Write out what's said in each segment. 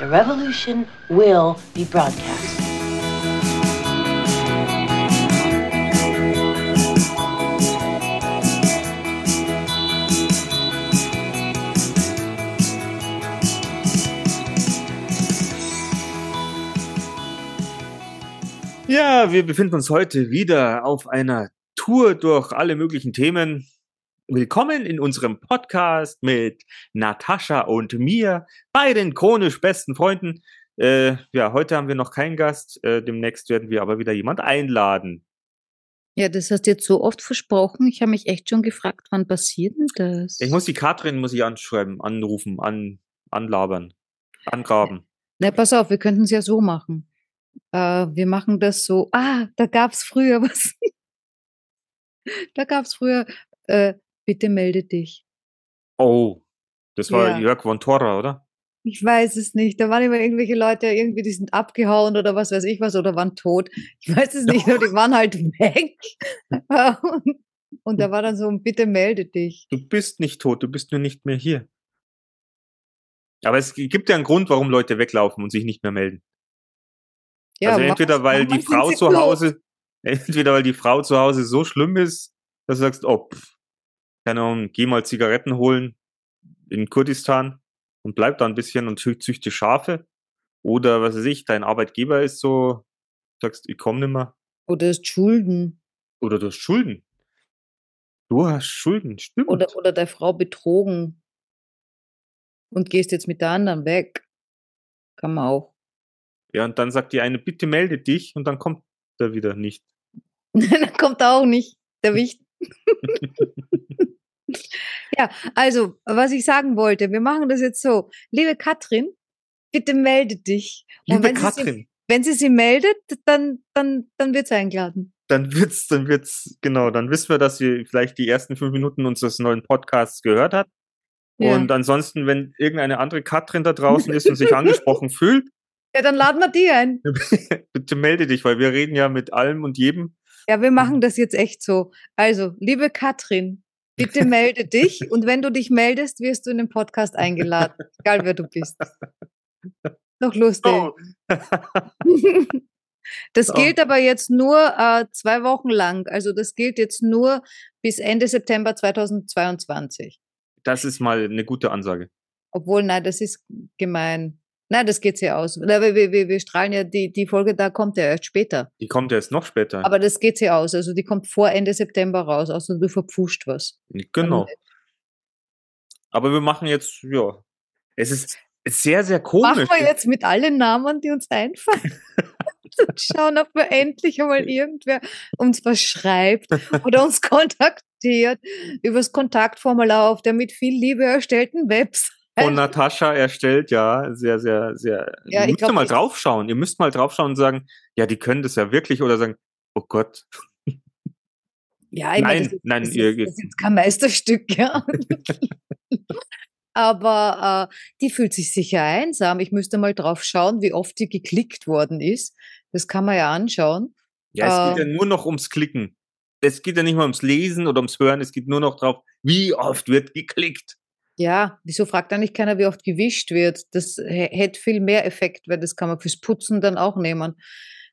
The revolution will be broadcast. Ja, wir befinden uns heute wieder auf einer Tour durch alle möglichen Themen. Willkommen in unserem Podcast mit Natascha und mir, beiden chronisch besten Freunden. Äh, ja, heute haben wir noch keinen Gast, äh, demnächst werden wir aber wieder jemand einladen. Ja, das hast du jetzt so oft versprochen. Ich habe mich echt schon gefragt, wann passiert denn das? Ich muss die Katrin muss ich anschreiben, anrufen, an, anlabern, angraben. Na, pass auf, wir könnten es ja so machen. Äh, wir machen das so. Ah, da gab es früher was. da gab es früher. Bitte melde dich. Oh, das war Ja. Jörg von Torra, oder? Ich weiß es nicht. Da waren immer irgendwelche Leute, irgendwie, die sind abgehauen oder was weiß ich was oder waren tot. Ich weiß es nicht, aber die waren halt weg. und, da war dann so, bitte melde dich. Du bist nicht tot, du bist nur nicht mehr hier. Aber es gibt ja einen Grund, warum Leute weglaufen und sich nicht mehr melden. Ja, also entweder weil die Frau zu. Hause, entweder weil die Frau zu Hause so schlimm ist, dass du sagst, oh, pff, keine Ahnung, geh mal Zigaretten holen in Kurdistan und bleib da ein bisschen und zü- züchte Schafe. Oder was weiß ich, dein Arbeitgeber ist so, sagst, ich komm nimmer. Oder ist Schulden. Oder du hast Schulden. Du hast Schulden, stimmt. Oder, oder der Frau betrogen. Und gehst jetzt mit der anderen weg. Kann man auch. ja, und dann sagt die eine, bitte melde dich und dann kommt er wieder nicht. Dann kommt er auch nicht. Der Wicht. Ja, also, was ich sagen wollte, wir machen das jetzt so. Liebe Katrin, bitte melde dich. Und Liebe wenn Sie, sie, Katrin, wenn sie sie meldet, dann, dann, dann wird sie eingeladen. dann wird's, dann wird's, genau, dann wissen wir, dass sie vielleicht die ersten fünf Minuten unseres neuen Podcasts gehört hat. Ja. Und ansonsten, wenn irgendeine andere Katrin da draußen ist und sich angesprochen fühlt, ja, dann laden wir die ein. bitte melde dich, weil wir reden ja mit allem und jedem. Ja, wir machen das jetzt echt so. Also, liebe Katrin, bitte melde dich. Und wenn du dich meldest, wirst du in den Podcast eingeladen. Egal, wer du bist. Doch lustig. Oh. Das So. gilt aber jetzt nur äh, zwei Wochen lang. Also das gilt jetzt nur bis Ende September 2022. Das ist mal eine gute Ansage. Obwohl, nein, das ist gemein. Nein, das geht ja aus. Wir, wir, wir strahlen ja, die, die Folge da kommt ja erst später. Die kommt erst noch später. Aber das geht ja aus. Also die kommt vor Ende September raus, außer du verpfuscht was. genau. Aber wir machen jetzt, ja. Es ist sehr, sehr komisch. Machen wir jetzt mit allen Namen, die uns einfallen. Und schauen, ob wir endlich einmal irgendwer uns was schreibt oder uns kontaktiert übers Kontaktformular auf der mit viel Liebe erstellten Website. Von Natascha erstellt, ja, sehr, sehr, sehr. Ja, ihr ich müsst glaub, mal draufschauen. Ihr müsst mal draufschauen und sagen, ja, die können das ja wirklich oder sagen, oh Gott, Ja, ich meine, Nein, das ist, nein, das, ist, das ist jetzt kein Meisterstück, ja. Aber äh, die fühlt sich sicher einsam. Ich müsste mal drauf schauen, wie oft die geklickt worden ist. Das kann man ja anschauen. ja, es geht Ähm. ja nur noch ums Klicken. Es geht ja nicht mal ums Lesen oder ums Hören, es geht nur noch drauf, wie oft wird geklickt. Ja, wieso fragt eigentlich keiner, wie oft gewischt wird? Das hä- hätte viel mehr Effekt, weil das kann man fürs Putzen dann auch nehmen.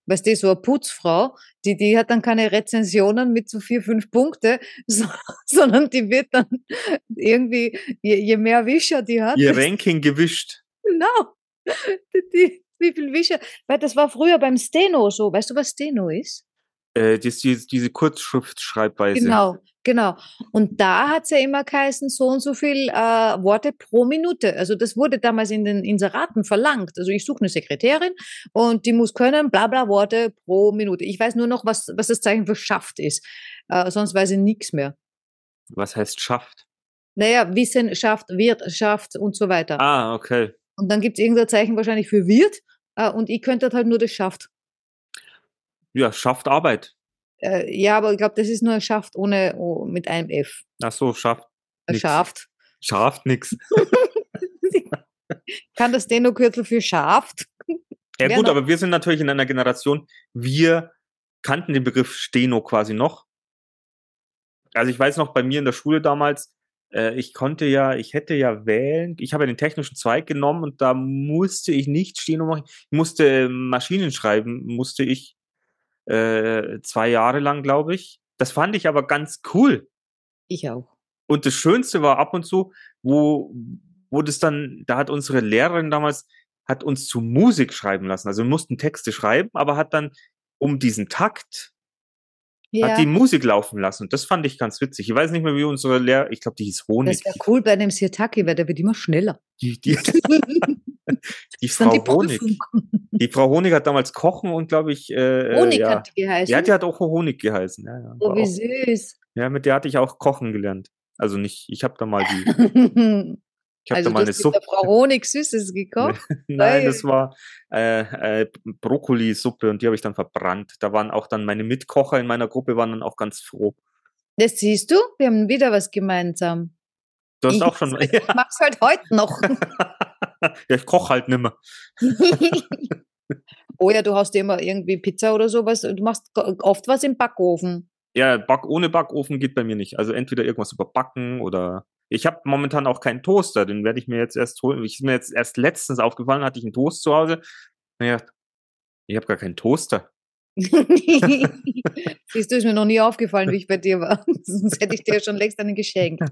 Weißt du, so eine Putzfrau, die, die hat dann keine Rezensionen mit so vier, fünf Punkte, so, sondern die wird dann irgendwie, je, je mehr Wischer die hat, Ihr Ranking gewischt. Genau. Die, die, wie viel Wischer? Weil das war früher beim Steno so. Weißt du, was Steno ist? Äh, das, diese, diese Kurzschriftschreibweise. Genau, genau. Und da hat es ja immer geheißen, so und so viel äh, Worte pro Minute. Also das wurde damals in den Inseraten verlangt. Also ich suche eine Sekretärin und die muss können, bla bla Worte pro Minute. Ich weiß nur noch, was, was das Zeichen für schafft ist. Äh, sonst weiß ich nichts mehr. Was heißt schafft? Naja, Wissen schafft, wird, schafft und so weiter. Ah, okay. Und dann gibt es irgendein Zeichen wahrscheinlich für wird äh, und ich könnte halt nur das schafft. Ja, schafft Arbeit. Äh, ja, aber ich glaube, das ist nur schafft ohne oh, mit einem F. Ach so, schafft. Äh, nix. Schafft. Schafft nix. Kann das Steno-Kürzel für schafft? Ja Wer gut, noch? aber wir sind natürlich in einer Generation, wir kannten den Begriff Steno quasi noch. Also ich weiß noch, bei mir in der Schule damals, äh, ich konnte ja, ich hätte ja wählen, ich habe ja den technischen Zweig genommen und da musste ich nicht und machen. Ich musste Maschinen schreiben, musste ich äh, zwei Jahre lang, glaube ich. Das fand ich aber ganz cool. Ich auch. Und das Schönste war ab und zu, wo, wo das dann, da hat unsere Lehrerin damals, hat uns zu Musik schreiben lassen. Also wir mussten Texte schreiben, aber hat dann um diesen Takt Ja, hat die Musik laufen lassen. Und das fand ich ganz witzig. Ich weiß nicht mehr, wie unsere Lehrer, ich glaube, die hieß Honig. das wäre cool bei dem Sirtaki, weil der wird immer schneller. Die, die, die Frau die Honig. Die Frau Honig hat damals Kochen und glaube ich, äh, Honig ja. hat die geheißen. Ja, die hat auch Honig geheißen. Ja, ja, oh, wie auch, süß. ja, mit der hatte ich auch Kochen gelernt. Also nicht, ich habe da mal die, ich habe also da mal eine Suppe. Frau Honig Süßes gekocht. Nein, das war äh, äh, Brokkolisuppe und die habe ich dann verbrannt. Da waren auch dann meine Mitkocher in meiner Gruppe waren dann auch ganz froh. Das siehst du, wir haben wieder was gemeinsam. Du hast Ich auch schon. Ich mach's halt heute noch. Ja, ich koche halt nimmer. oh ja, du hast ja immer irgendwie Pizza oder sowas. Du machst oft was im Backofen. Ja, Back ohne Backofen geht bei mir nicht. Also entweder irgendwas überbacken oder ich habe momentan auch keinen Toaster, den werde ich mir jetzt erst holen. Ich ist mir jetzt erst letztens aufgefallen, hatte ich einen Toast zu Hause. Naja, ich habe gar keinen Toaster. Siehst du, ist mir noch nie aufgefallen, wie ich bei dir war. Sonst hätte ich dir schon längst einen geschenkt.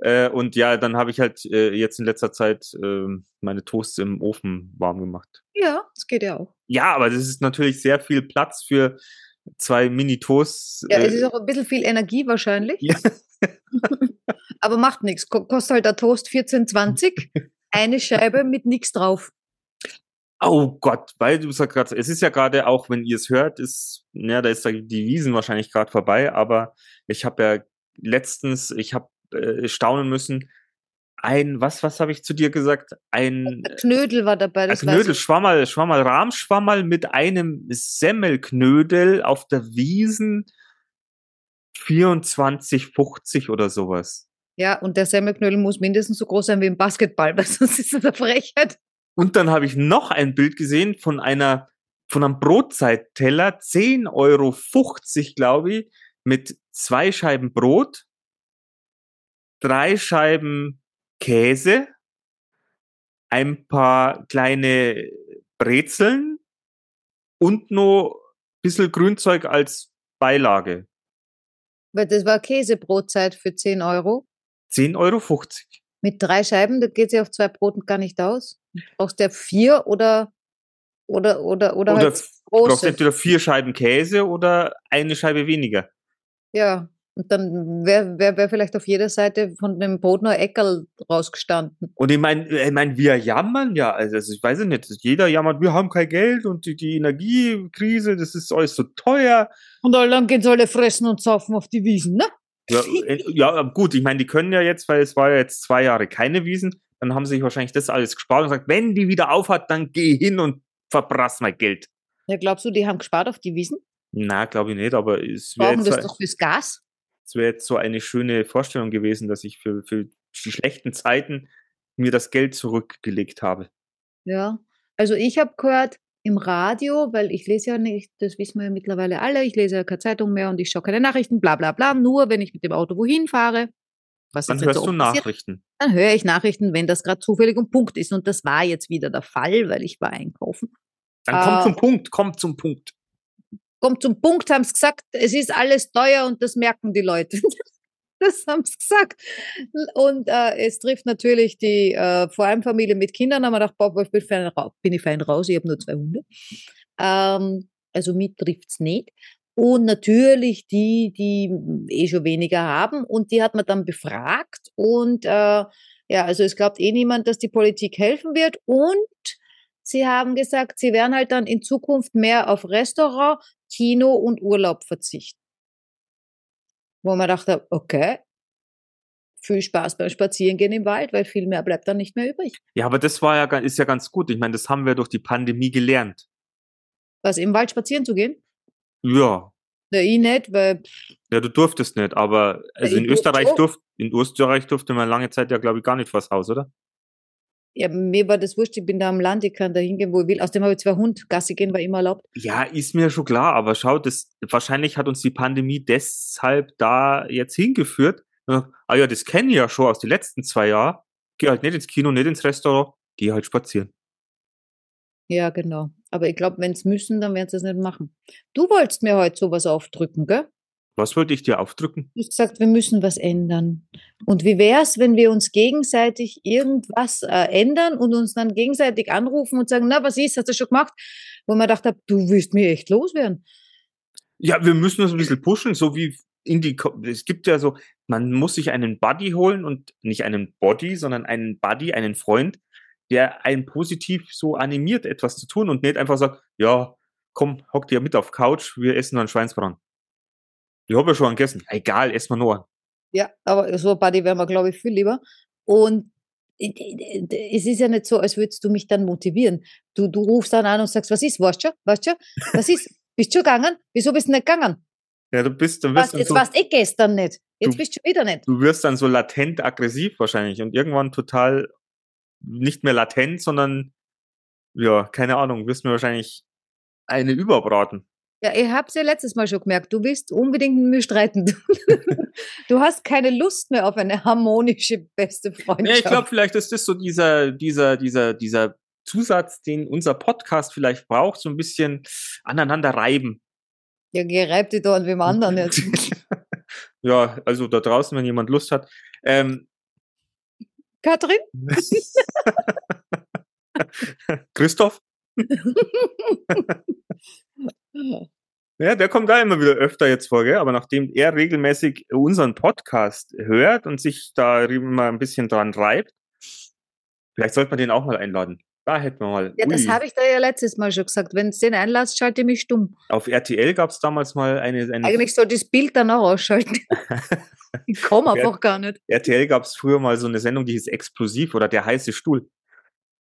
Äh, und ja, dann habe ich halt äh, jetzt in letzter Zeit ähm, meine Toasts im Ofen warm gemacht. Ja, das geht ja auch. Ja, aber das ist natürlich sehr viel Platz für zwei Mini-Toasts. Ja, äh, es ist auch ein bisschen viel Energie wahrscheinlich. Ja. Aber macht nichts. Kostet halt der Toast 14,20. Eine Scheibe mit nichts drauf. Oh Gott, weil du sagst gerade, es ist ja gerade auch, wenn ihr es hört, ist, ja, da ist die Wiesen wahrscheinlich gerade vorbei, aber ich habe ja letztens, ich habe äh, staunen müssen, ein, was, was habe ich zu dir gesagt? Ein Knödel war dabei. ein Das weiß Knödel. Schwammerl, Schwammerl, Rahmschwammerl mit einem Semmelknödel auf der Wiesen 24,50 oder sowas. Ja, und der Semmelknödel muss mindestens so groß sein wie ein Basketball, weil sonst ist es eine Frechheit. Und dann habe ich noch ein Bild gesehen von einer, von einem Brotzeitteller, 10,50 Euro, glaube ich, mit zwei Scheiben Brot, drei Scheiben Käse, ein paar kleine Brezeln und noch ein bisschen Grünzeug als Beilage. Weil das war Käsebrotzeit für 10 Euro. 10,50 Euro. Mit drei Scheiben, da geht sie auf zwei Broten gar nicht aus. Brauchst du ja vier oder oder oder oder, Oder halt Du brauchst große. entweder vier Scheiben Käse oder eine Scheibe weniger. Ja. Und dann wäre wär, wär vielleicht auf jeder Seite von dem ein Eckerl rausgestanden. Und ich meine, ich mein, wir jammern ja, also also ich weiß nicht, jeder jammert, wir haben kein Geld und die, die Energiekrise, das ist alles so teuer. Und dann gehen sie alle fressen und saufen auf die Wiesen, ne? Ja, äh, ja gut, ich meine, die können ja jetzt, weil es war ja jetzt zwei Jahre keine Wiesen, dann haben sie sich wahrscheinlich das alles gespart und gesagt, wenn die wieder aufhat, dann geh hin und verprass mein Geld. Ja, glaubst du, die haben gespart auf die Wiesen? Na, glaube ich nicht, aber es wäre Brauchen das doch fürs Gas? Es wär jetzt so eine schöne Vorstellung gewesen, dass ich für, für die schlechten Zeiten mir das Geld zurückgelegt habe. Ja. Also ich habe gehört im Radio, weil ich lese ja nicht, das wissen wir ja mittlerweile alle, ich lese ja keine Zeitung mehr und ich schaue keine Nachrichten, bla bla bla, nur wenn ich mit dem Auto wohin fahre. Was Dann hörst so du oft passiert, Nachrichten. Dann höre ich Nachrichten, wenn das gerade zufällig um Punkt ist. Und das war jetzt wieder der Fall, weil ich war einkaufen. Dann komm Ah. zum Punkt, komm zum Punkt. Kommt zum Punkt, haben sie gesagt, es ist alles teuer und das merken die Leute. Das haben sie gesagt. Und äh, es trifft natürlich die äh, vor allem Familie mit Kindern. Haben wir gedacht, boah, ich bin, fein, ra- bin ich fein raus, ich habe nur zwei Hunde. Ähm, also mich trifft es nicht. Und natürlich die, die eh schon weniger haben. Und die hat man dann befragt. Und äh, ja, also es glaubt eh niemand, dass die Politik helfen wird. Und sie haben gesagt, sie werden halt dann in Zukunft mehr auf Restaurant, Kino und Urlaub verzichten. Wo man dachte, okay, viel Spaß beim Spazierengehen im Wald, weil viel mehr bleibt dann nicht mehr übrig. Ja, aber das war ja, ist ja ganz gut. Ich meine, das haben wir durch die Pandemie gelernt. Was, im Wald spazieren zu gehen? Ja. Na, ich nicht, weil Ja, du durftest nicht, aber also in Österreich durfte, in Österreich durfte man lange Zeit ja, glaube ich, gar nicht vors Haus, oder? Ja, mir war das wurscht, ich bin da am Land, ich kann da hingehen, wo ich will. Außerdem habe ich zwei Hunde, Gassi gehen war immer erlaubt. Ja, ist mir schon klar, aber schau, das, wahrscheinlich hat uns die Pandemie deshalb da jetzt hingeführt, ah ja, das kenne ich ja schon aus den letzten zwei Jahren. Geh halt nicht ins Kino, nicht ins Restaurant, geh halt spazieren. Ja, genau. Aber ich glaube, wenn sie müssen, dann werden sie es nicht machen. Du wolltest mir heute sowas aufdrücken, gell? Was wollte ich dir aufdrücken? Du hast gesagt, wir müssen was ändern. Und wie wäre es, wenn wir uns gegenseitig irgendwas äh, ändern und uns dann gegenseitig anrufen und sagen, na, was ist, hast du schon gemacht? Wo man gedacht hat, du willst mir echt loswerden. Ja, wir müssen uns ein bisschen pushen, so wie in die, Ko- es gibt ja so, man muss sich einen Buddy holen und nicht einen Body, sondern einen Buddy, einen Freund, der einen positiv so animiert, etwas zu tun und nicht einfach sagt, ja, komm, hock dir mit auf Couch, wir essen einen Schweinsbraten. Ich habe ja schon gegessen. Egal, essen wir einen. Ja, aber so ein Buddy wäre mir, glaube ich, viel lieber. Und es ist ja nicht so, als würdest du mich dann motivieren. Du, du rufst dann an und sagst, was ist, weißt du, weißt du, was ist, bist du schon gegangen? Wieso bist du nicht gegangen? Ja, du bist, dann Was, wirst jetzt so, warst du eh gestern nicht. Jetzt Du- bist du wieder nicht. du wirst dann so latent aggressiv wahrscheinlich und irgendwann total nicht mehr latent, sondern ja, keine Ahnung, wirst mir wahrscheinlich eine überbraten. Ja, ich hab's ja letztes Mal schon gemerkt. Du willst unbedingt mit mir streiten. Du hast keine Lust mehr auf eine harmonische, beste Freundschaft. Ja, ich glaube, vielleicht ist das so dieser, dieser, dieser, dieser Zusatz, den unser Podcast vielleicht braucht, so ein bisschen aneinander reiben. Ja, gereibt die da an wem anderen jetzt. ja, also da draußen, wenn jemand Lust hat. Ähm, Katrin? Christoph, ja, der kommt da immer wieder öfter jetzt vor, gell? aber nachdem er regelmäßig unseren Podcast hört und sich da immer ein bisschen dran reibt, vielleicht sollte man den auch mal einladen. Da hätten wir mal. Ja, das Ui. habe ich da ja letztes Mal schon gesagt. Wenn du den einlässt, schalte ich mich stumm. Auf RTL gab es damals mal eine, eine Eigentlich soll das Bild dann auch ausschalten. ich komme einfach gar nicht. RTL gab es früher mal so eine Sendung, die hieß Explosiv oder der heiße Stuhl.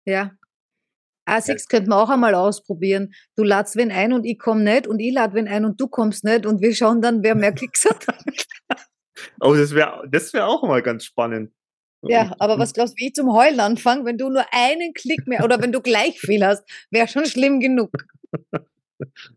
Ja. A6 könnte man auch einmal ausprobieren. Du ladst wen ein und ich komme nicht und ich lade wen ein und du kommst nicht und wir schauen dann, wer mehr Klicks hat. Oh, das wäre das wär auch mal ganz spannend. ja, aber was glaubst du, wie ich zum Heulen anfange, wenn du nur einen Klick mehr oder wenn du gleich viel hast, wäre schon schlimm genug.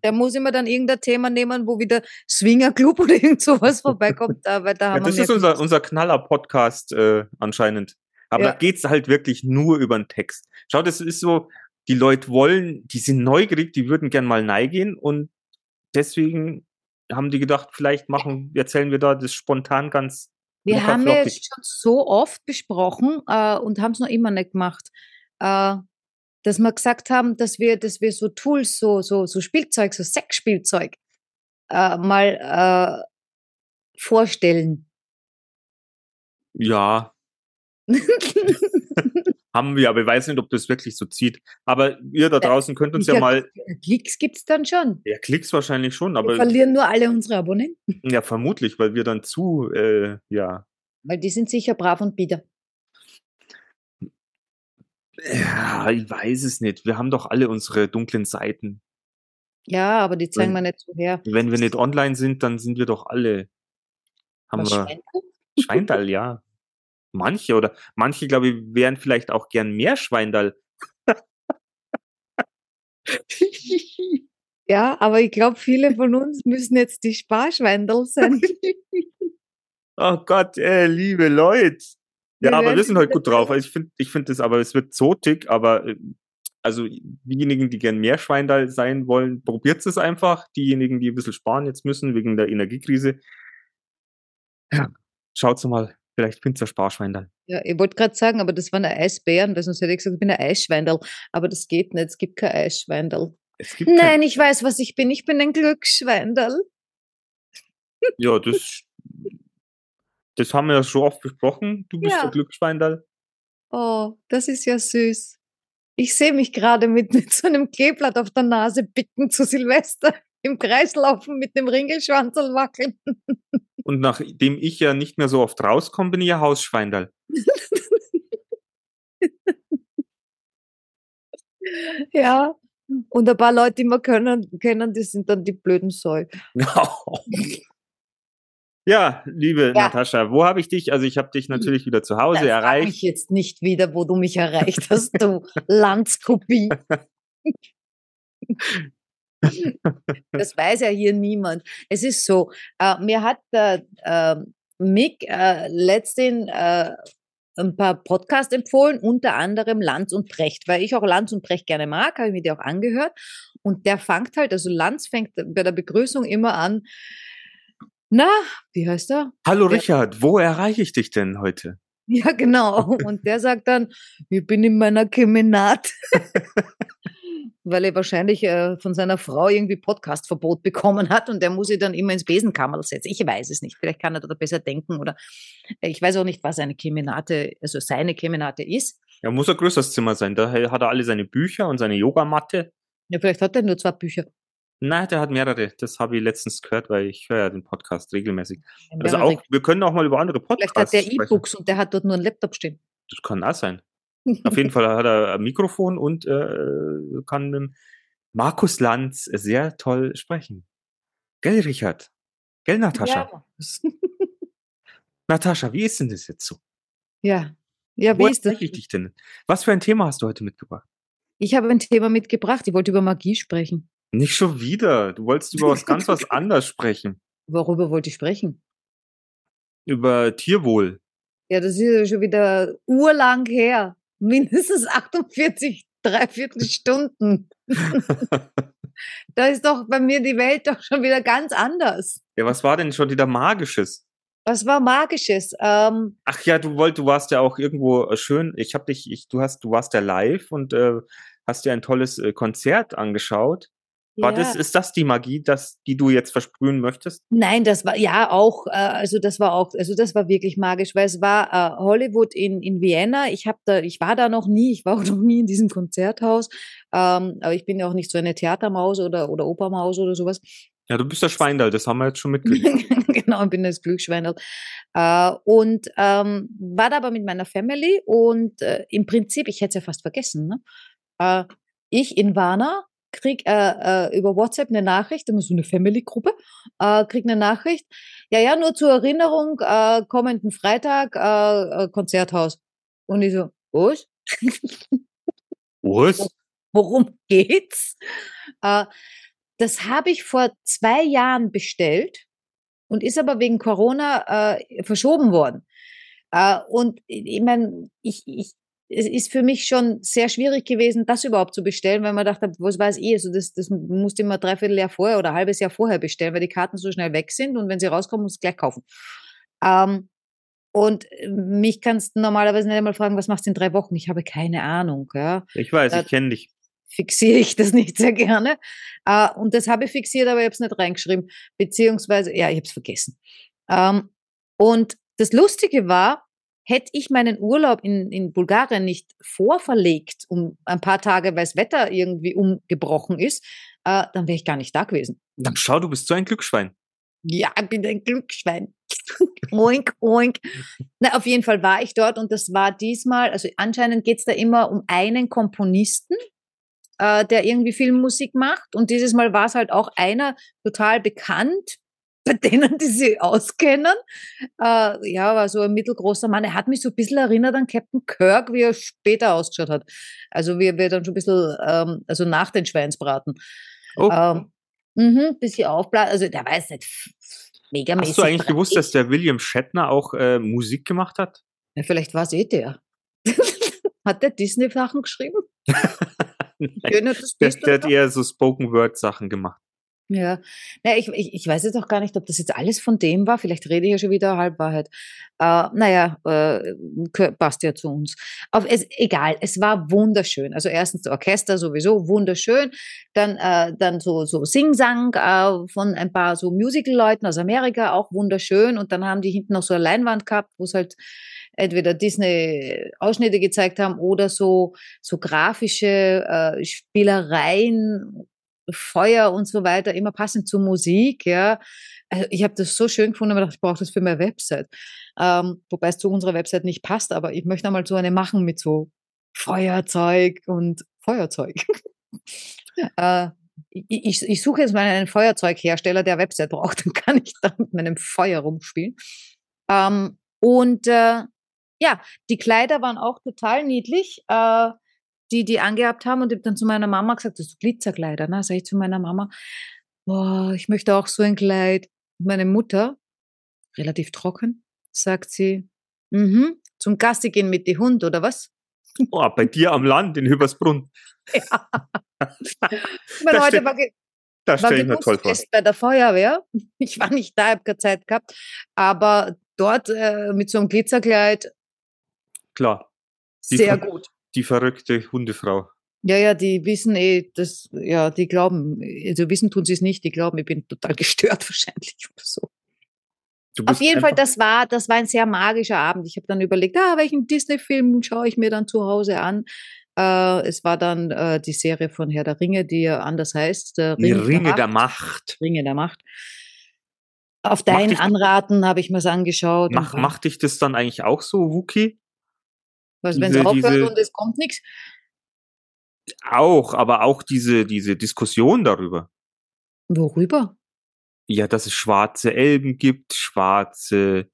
Da muss ich mir dann irgendein Thema nehmen, wo wieder Swingerclub oder irgend sowas vorbeikommt, da, weil da Ja, haben wir das ist unser, unser Knaller-Podcast äh, anscheinend. Aber Ja. da geht's halt wirklich nur über den Text. Schau, das ist so, die Leute wollen, die sind neugierig, die würden gern mal neigehen und deswegen haben die gedacht, vielleicht machen, erzählen wir da das spontan ganz Wir haben ja flockig. jetzt schon so oft besprochen äh, und haben es noch immer nicht gemacht, äh, dass wir gesagt haben, dass wir, dass wir so Tools, so, so, so Spielzeug, so Sexspielzeug äh, mal äh, vorstellen. Ja, haben wir, aber ich weiß nicht, ob das wirklich so zieht. Aber ihr da draußen könnt uns ja Ja, mal, Klicks gibt es dann schon. ja, Klicks wahrscheinlich schon, Wir aber verlieren nur alle unsere Abonnenten, ja, vermutlich, weil wir dann zu, äh, ja, weil die sind sicher brav und bieder. ja, ich weiß es nicht. Wir haben doch alle unsere dunklen Seiten. Ja, aber die zeigen Wenn- wir nicht so her. Wenn wir nicht online sind, dann sind wir doch alle, haben wir? Schweindall, ja. Manche oder manche, glaube ich, wären vielleicht auch gern mehr Schweindall. Ja, aber ich glaube, viele von uns müssen jetzt die Sparschweindel sein. Oh Gott, äh, liebe Leute. Ja, Wir aber werden wir sind halt wieder gut drauf. Ich finde, ich finde das, aber es wird zotig, aber äh, also diejenigen, die gern mehr Schweindall sein wollen, probiert es einfach. Diejenigen, die ein bisschen sparen jetzt müssen wegen der Energiekrise, ja, schaut's mal. Vielleicht findet ihr Sparschweindall. Ja, ich wollte gerade sagen, aber das waren Eisbären, weil sonst hätte ich gesagt, ich bin ein Eisschweindel. Aber das geht nicht, es gibt kein Eisschweindel. Gibt kein- Nein, ich weiß, was ich bin. Ich bin ein Glücksschweindel. Ja, das, das haben wir ja schon oft besprochen. Du bist Ja. der Glücksschweindall. Oh, das ist ja süß. Ich sehe mich gerade mit, mit so einem Kleeblatt auf der Nase bicken zu Silvester im Kreis laufen mit dem Ringelschwanzel wackeln. Und nachdem ich ja nicht mehr so oft rauskomme, bin ich ja Hausschweindall. ja. Und ein paar Leute, die wir können, kennen, die sind dann die blöden Säu. ja, liebe Ja. Natascha, wo habe ich dich? Also ich habe dich natürlich wieder zu Hause Das erreicht. jetzt nicht wieder, wo du mich erreicht hast, du Landskopie. Das weiß ja hier niemand. Es ist so, äh, mir hat der, ähm, Mick äh, letztens äh, ein paar Podcasts empfohlen, unter anderem Lanz und Brecht, weil ich auch Lanz und Brecht gerne mag, habe ich mir die auch angehört. Und der fängt halt, also Lanz fängt bei der Begrüßung immer an, na, wie heißt er? Hallo Der- Richard, wo erreiche ich dich denn heute? Ja, genau. Und der sagt dann, ich bin in meiner Kemenat. Weil er wahrscheinlich äh, von seiner Frau irgendwie Podcastverbot bekommen hat und der muss sich dann immer ins Besenkammerl setzen. Ich weiß es nicht. Vielleicht kann er da besser denken oder äh, ich weiß auch nicht, was eine Kemenate, also seine Kemenate ist. Ja, muss ein größeres Zimmer sein. Da hat er alle seine Bücher und seine Yogamatte. Ja, vielleicht hat er nur zwei Bücher. Nein, der hat mehrere. Das habe ich letztens gehört, weil ich höre ja den Podcast regelmäßig. Also auch, wir können auch mal über andere Vielleicht Podcasts hat der sprechen. E-Books und der hat dort nur einen Laptop stehen. Das kann auch sein. Auf jeden Fall hat er ein Mikrofon und äh, kann mit Markus Lanz sehr toll sprechen. Gell, Richard? Gell, Natascha? Ja. Natascha, wie ist denn das jetzt so? ja. Ja, Wo wie ist das? ich dich denn? Was für ein Thema hast du heute mitgebracht? Ich habe ein Thema mitgebracht. Ich wollte über Magie sprechen. Nicht schon wieder. Du wolltest über was ganz was anderes sprechen. Worüber wollte ich sprechen? Über Tierwohl. Ja, das ist ja schon wieder urlang her. Mindestens 48, dreiviertel Stunden. da ist doch bei mir die Welt doch schon wieder ganz anders. Ja, was war denn schon wieder Magisches? Was war Magisches? Ähm, Ach ja, du wollt, du warst ja auch irgendwo äh, schön. Ich habe dich, ich, du hast, du warst ja live und äh, hast dir ein tolles äh, Konzert angeschaut. War ja. das, ist das die Magie, das, die du jetzt versprühen möchtest? Nein, das war ja auch, äh, also das war auch, also das war wirklich magisch, weil es war äh, Hollywood in, in Vienna. Ich habe da, ich war da noch nie, ich war auch noch nie in diesem Konzerthaus, ähm, aber ich bin ja auch nicht so eine Theatermaus oder oder Opermaus oder sowas. Ja, du bist der Schweindal, das haben wir jetzt schon mitgekriegt. genau, ich bin das Glücksschweinel. Äh, und ähm, war da aber mit meiner Family und äh, im Prinzip, ich hätte es ja fast vergessen, ne? äh, ich in Warna krieg äh, äh, über WhatsApp eine Nachricht, immer so eine Family-Gruppe, äh, krieg eine Nachricht, ja, ja, nur zur Erinnerung, äh, kommenden Freitag, äh, äh, Konzerthaus. Und ich so, was? Was? worum geht's? Äh, das habe ich vor zwei Jahren bestellt und ist aber wegen Corona äh, verschoben worden. Äh, und ich meine, ich, ich, es ist für mich schon sehr schwierig gewesen, das überhaupt zu bestellen, weil man dachte, was weiß ich, also das, das musste immer dreiviertel Jahr vorher oder ein halbes Jahr vorher bestellen, weil die Karten so schnell weg sind und wenn sie rauskommen, muss ich gleich kaufen. Ähm, und mich kannst du normalerweise nicht einmal fragen, was machst du in drei Wochen? Ich habe keine Ahnung. Ja Ich weiß, Äh, ich kenne dich. fixiere ich das nicht sehr gerne. Äh, und das habe ich fixiert, aber ich habe es nicht reingeschrieben. Beziehungsweise, ja, ich habe es vergessen. Ähm, und das Lustige war, hätte ich meinen Urlaub in, in Bulgarien nicht vorverlegt, um ein paar Tage, weil das Wetter irgendwie umgebrochen ist, äh, dann wäre ich gar nicht da gewesen. Dann schau, du bist so ein Glücksschwein. Ja, ich bin ein Glücksschwein. oink, oink. Na, auf jeden Fall war ich dort und das war diesmal, also anscheinend geht's da immer um einen Komponisten, äh, der irgendwie Filmmusik macht. Und dieses Mal war es halt auch einer total bekannt, bei denen, die sie auskennen. Äh, ja, war so ein mittelgroßer Mann. Er hat mich so ein bisschen erinnert an Captain Kirk, wie er später ausgeschaut hat. Also wie wir dann schon ein bisschen, ähm, also nach den Schweinsbraten. Oh, Ähm, mhm, bisschen aufblasen. Also der weiß nicht megamäßig. hast du eigentlich gewusst, dass der William Shatner auch äh, Musik gemacht hat? Ja, vielleicht war es eh der. hat der Disney-Sachen geschrieben? Das Der, der hat eher so Spoken Word Sachen gemacht. Ja, naja, ich, ich, ich weiß jetzt auch gar nicht, ob das jetzt alles von dem war. Vielleicht rede ich ja schon wieder Halbwahrheit. Äh, naja, äh, passt ja zu uns. Auf, es, egal, es war wunderschön. Also erstens das Orchester sowieso wunderschön. Dann, äh, dann so, so Sing-Sang äh, von ein paar so Musical-Leuten aus Amerika, auch wunderschön. Und dann haben die hinten noch so eine Leinwand gehabt, wo es halt entweder Disney-Ausschnitte gezeigt haben oder so, so grafische äh, Spielereien, Feuer und so weiter, immer passend zur Musik, ja. Also ich habe das so schön gefunden, aber ich brauche das für meine Website. Ähm, wobei es zu unserer Website nicht passt, aber ich möchte einmal so eine machen mit so Feuerzeug und Feuerzeug. äh, ich, ich, suche jetzt mal einen Feuerzeughersteller, der Website braucht, dann kann ich da mit meinem Feuer rumspielen. Ähm, und äh, ja, die Kleider waren auch total niedlich. Äh, die die angehabt haben und ich habe dann zu meiner Mama gesagt, das ist Glitzerkleider, ne? Sag ich zu meiner Mama, boah, ich möchte auch so ein Kleid. Und meine Mutter, relativ trocken, sagt sie. Mhm. Zum Gassi gehen mit dem Hund, oder was? Oh, bei dir am Land in Hübersbrunn. Ja. ich meine, Das heute war, Das stelle ich mir toll vor. Bei der Feuerwehr. Ich war nicht da, habe keine Zeit gehabt. Aber dort äh, mit so einem Glitzerkleid Klar, Die sehr gut. Die verrückte Hundefrau. Ja, ja, die wissen eh, das, ja, die glauben, also wissen tun sie es nicht, die glauben, ich bin total gestört wahrscheinlich oder so. Auf jeden Fall, das war, das war ein sehr magischer Abend. Ich habe dann überlegt, ah, welchen Disney-Film schaue ich mir dann zu Hause an? Äh, es war dann äh, die Serie von Herr der Ringe, die ja anders heißt. Der Die Ring Ringe der Macht. Macht. Ringe der Macht. Auf dein dich- Anraten habe ich mir angeschaut. Mach, macht dich das dann eigentlich auch so, Wookie? Was, wenn es aufhört und es kommt nichts. Auch, aber auch diese, diese Diskussion darüber. Worüber? Ja, dass es schwarze Elben gibt, schwarze.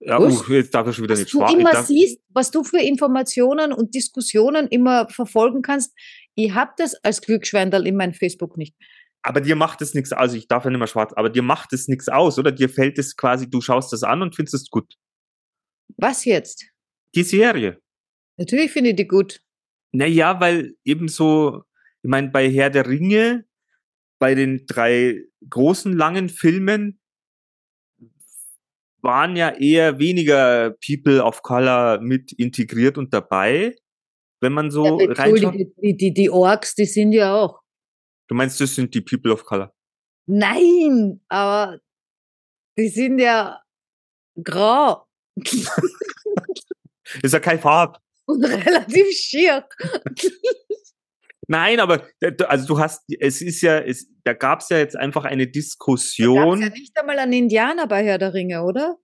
Ja, Was? uh, jetzt darf ich schon wieder Was nicht du schwarz. immer darf, siehst, was du für Informationen und Diskussionen immer verfolgen kannst. Ich habe das als Glücksschwendel in meinem Facebook nicht. aber dir macht es nichts aus. Ich darf ja nicht mehr schwarz, aber dir macht es nichts aus, oder? Dir fällt es quasi, du schaust das an und findest es gut. Was jetzt? Die Serie. Natürlich finde ich die gut. Naja, weil eben so, ich meine, bei Herr der Ringe, bei den drei großen langen Filmen, waren ja eher weniger People of Color mit integriert und dabei. Wenn man so Ja, reinschaut. Die, die, die Orks, die sind ja auch. Du meinst, das sind die People of Color? Nein, aber die sind ja grau Ist ja kein Farb. und relativ schier. Nein, aber du- also du hast, es ist ja, es, da gab es ja jetzt einfach eine Diskussion. ja nicht einmal einen Indianer bei Herr der Ringe, oder?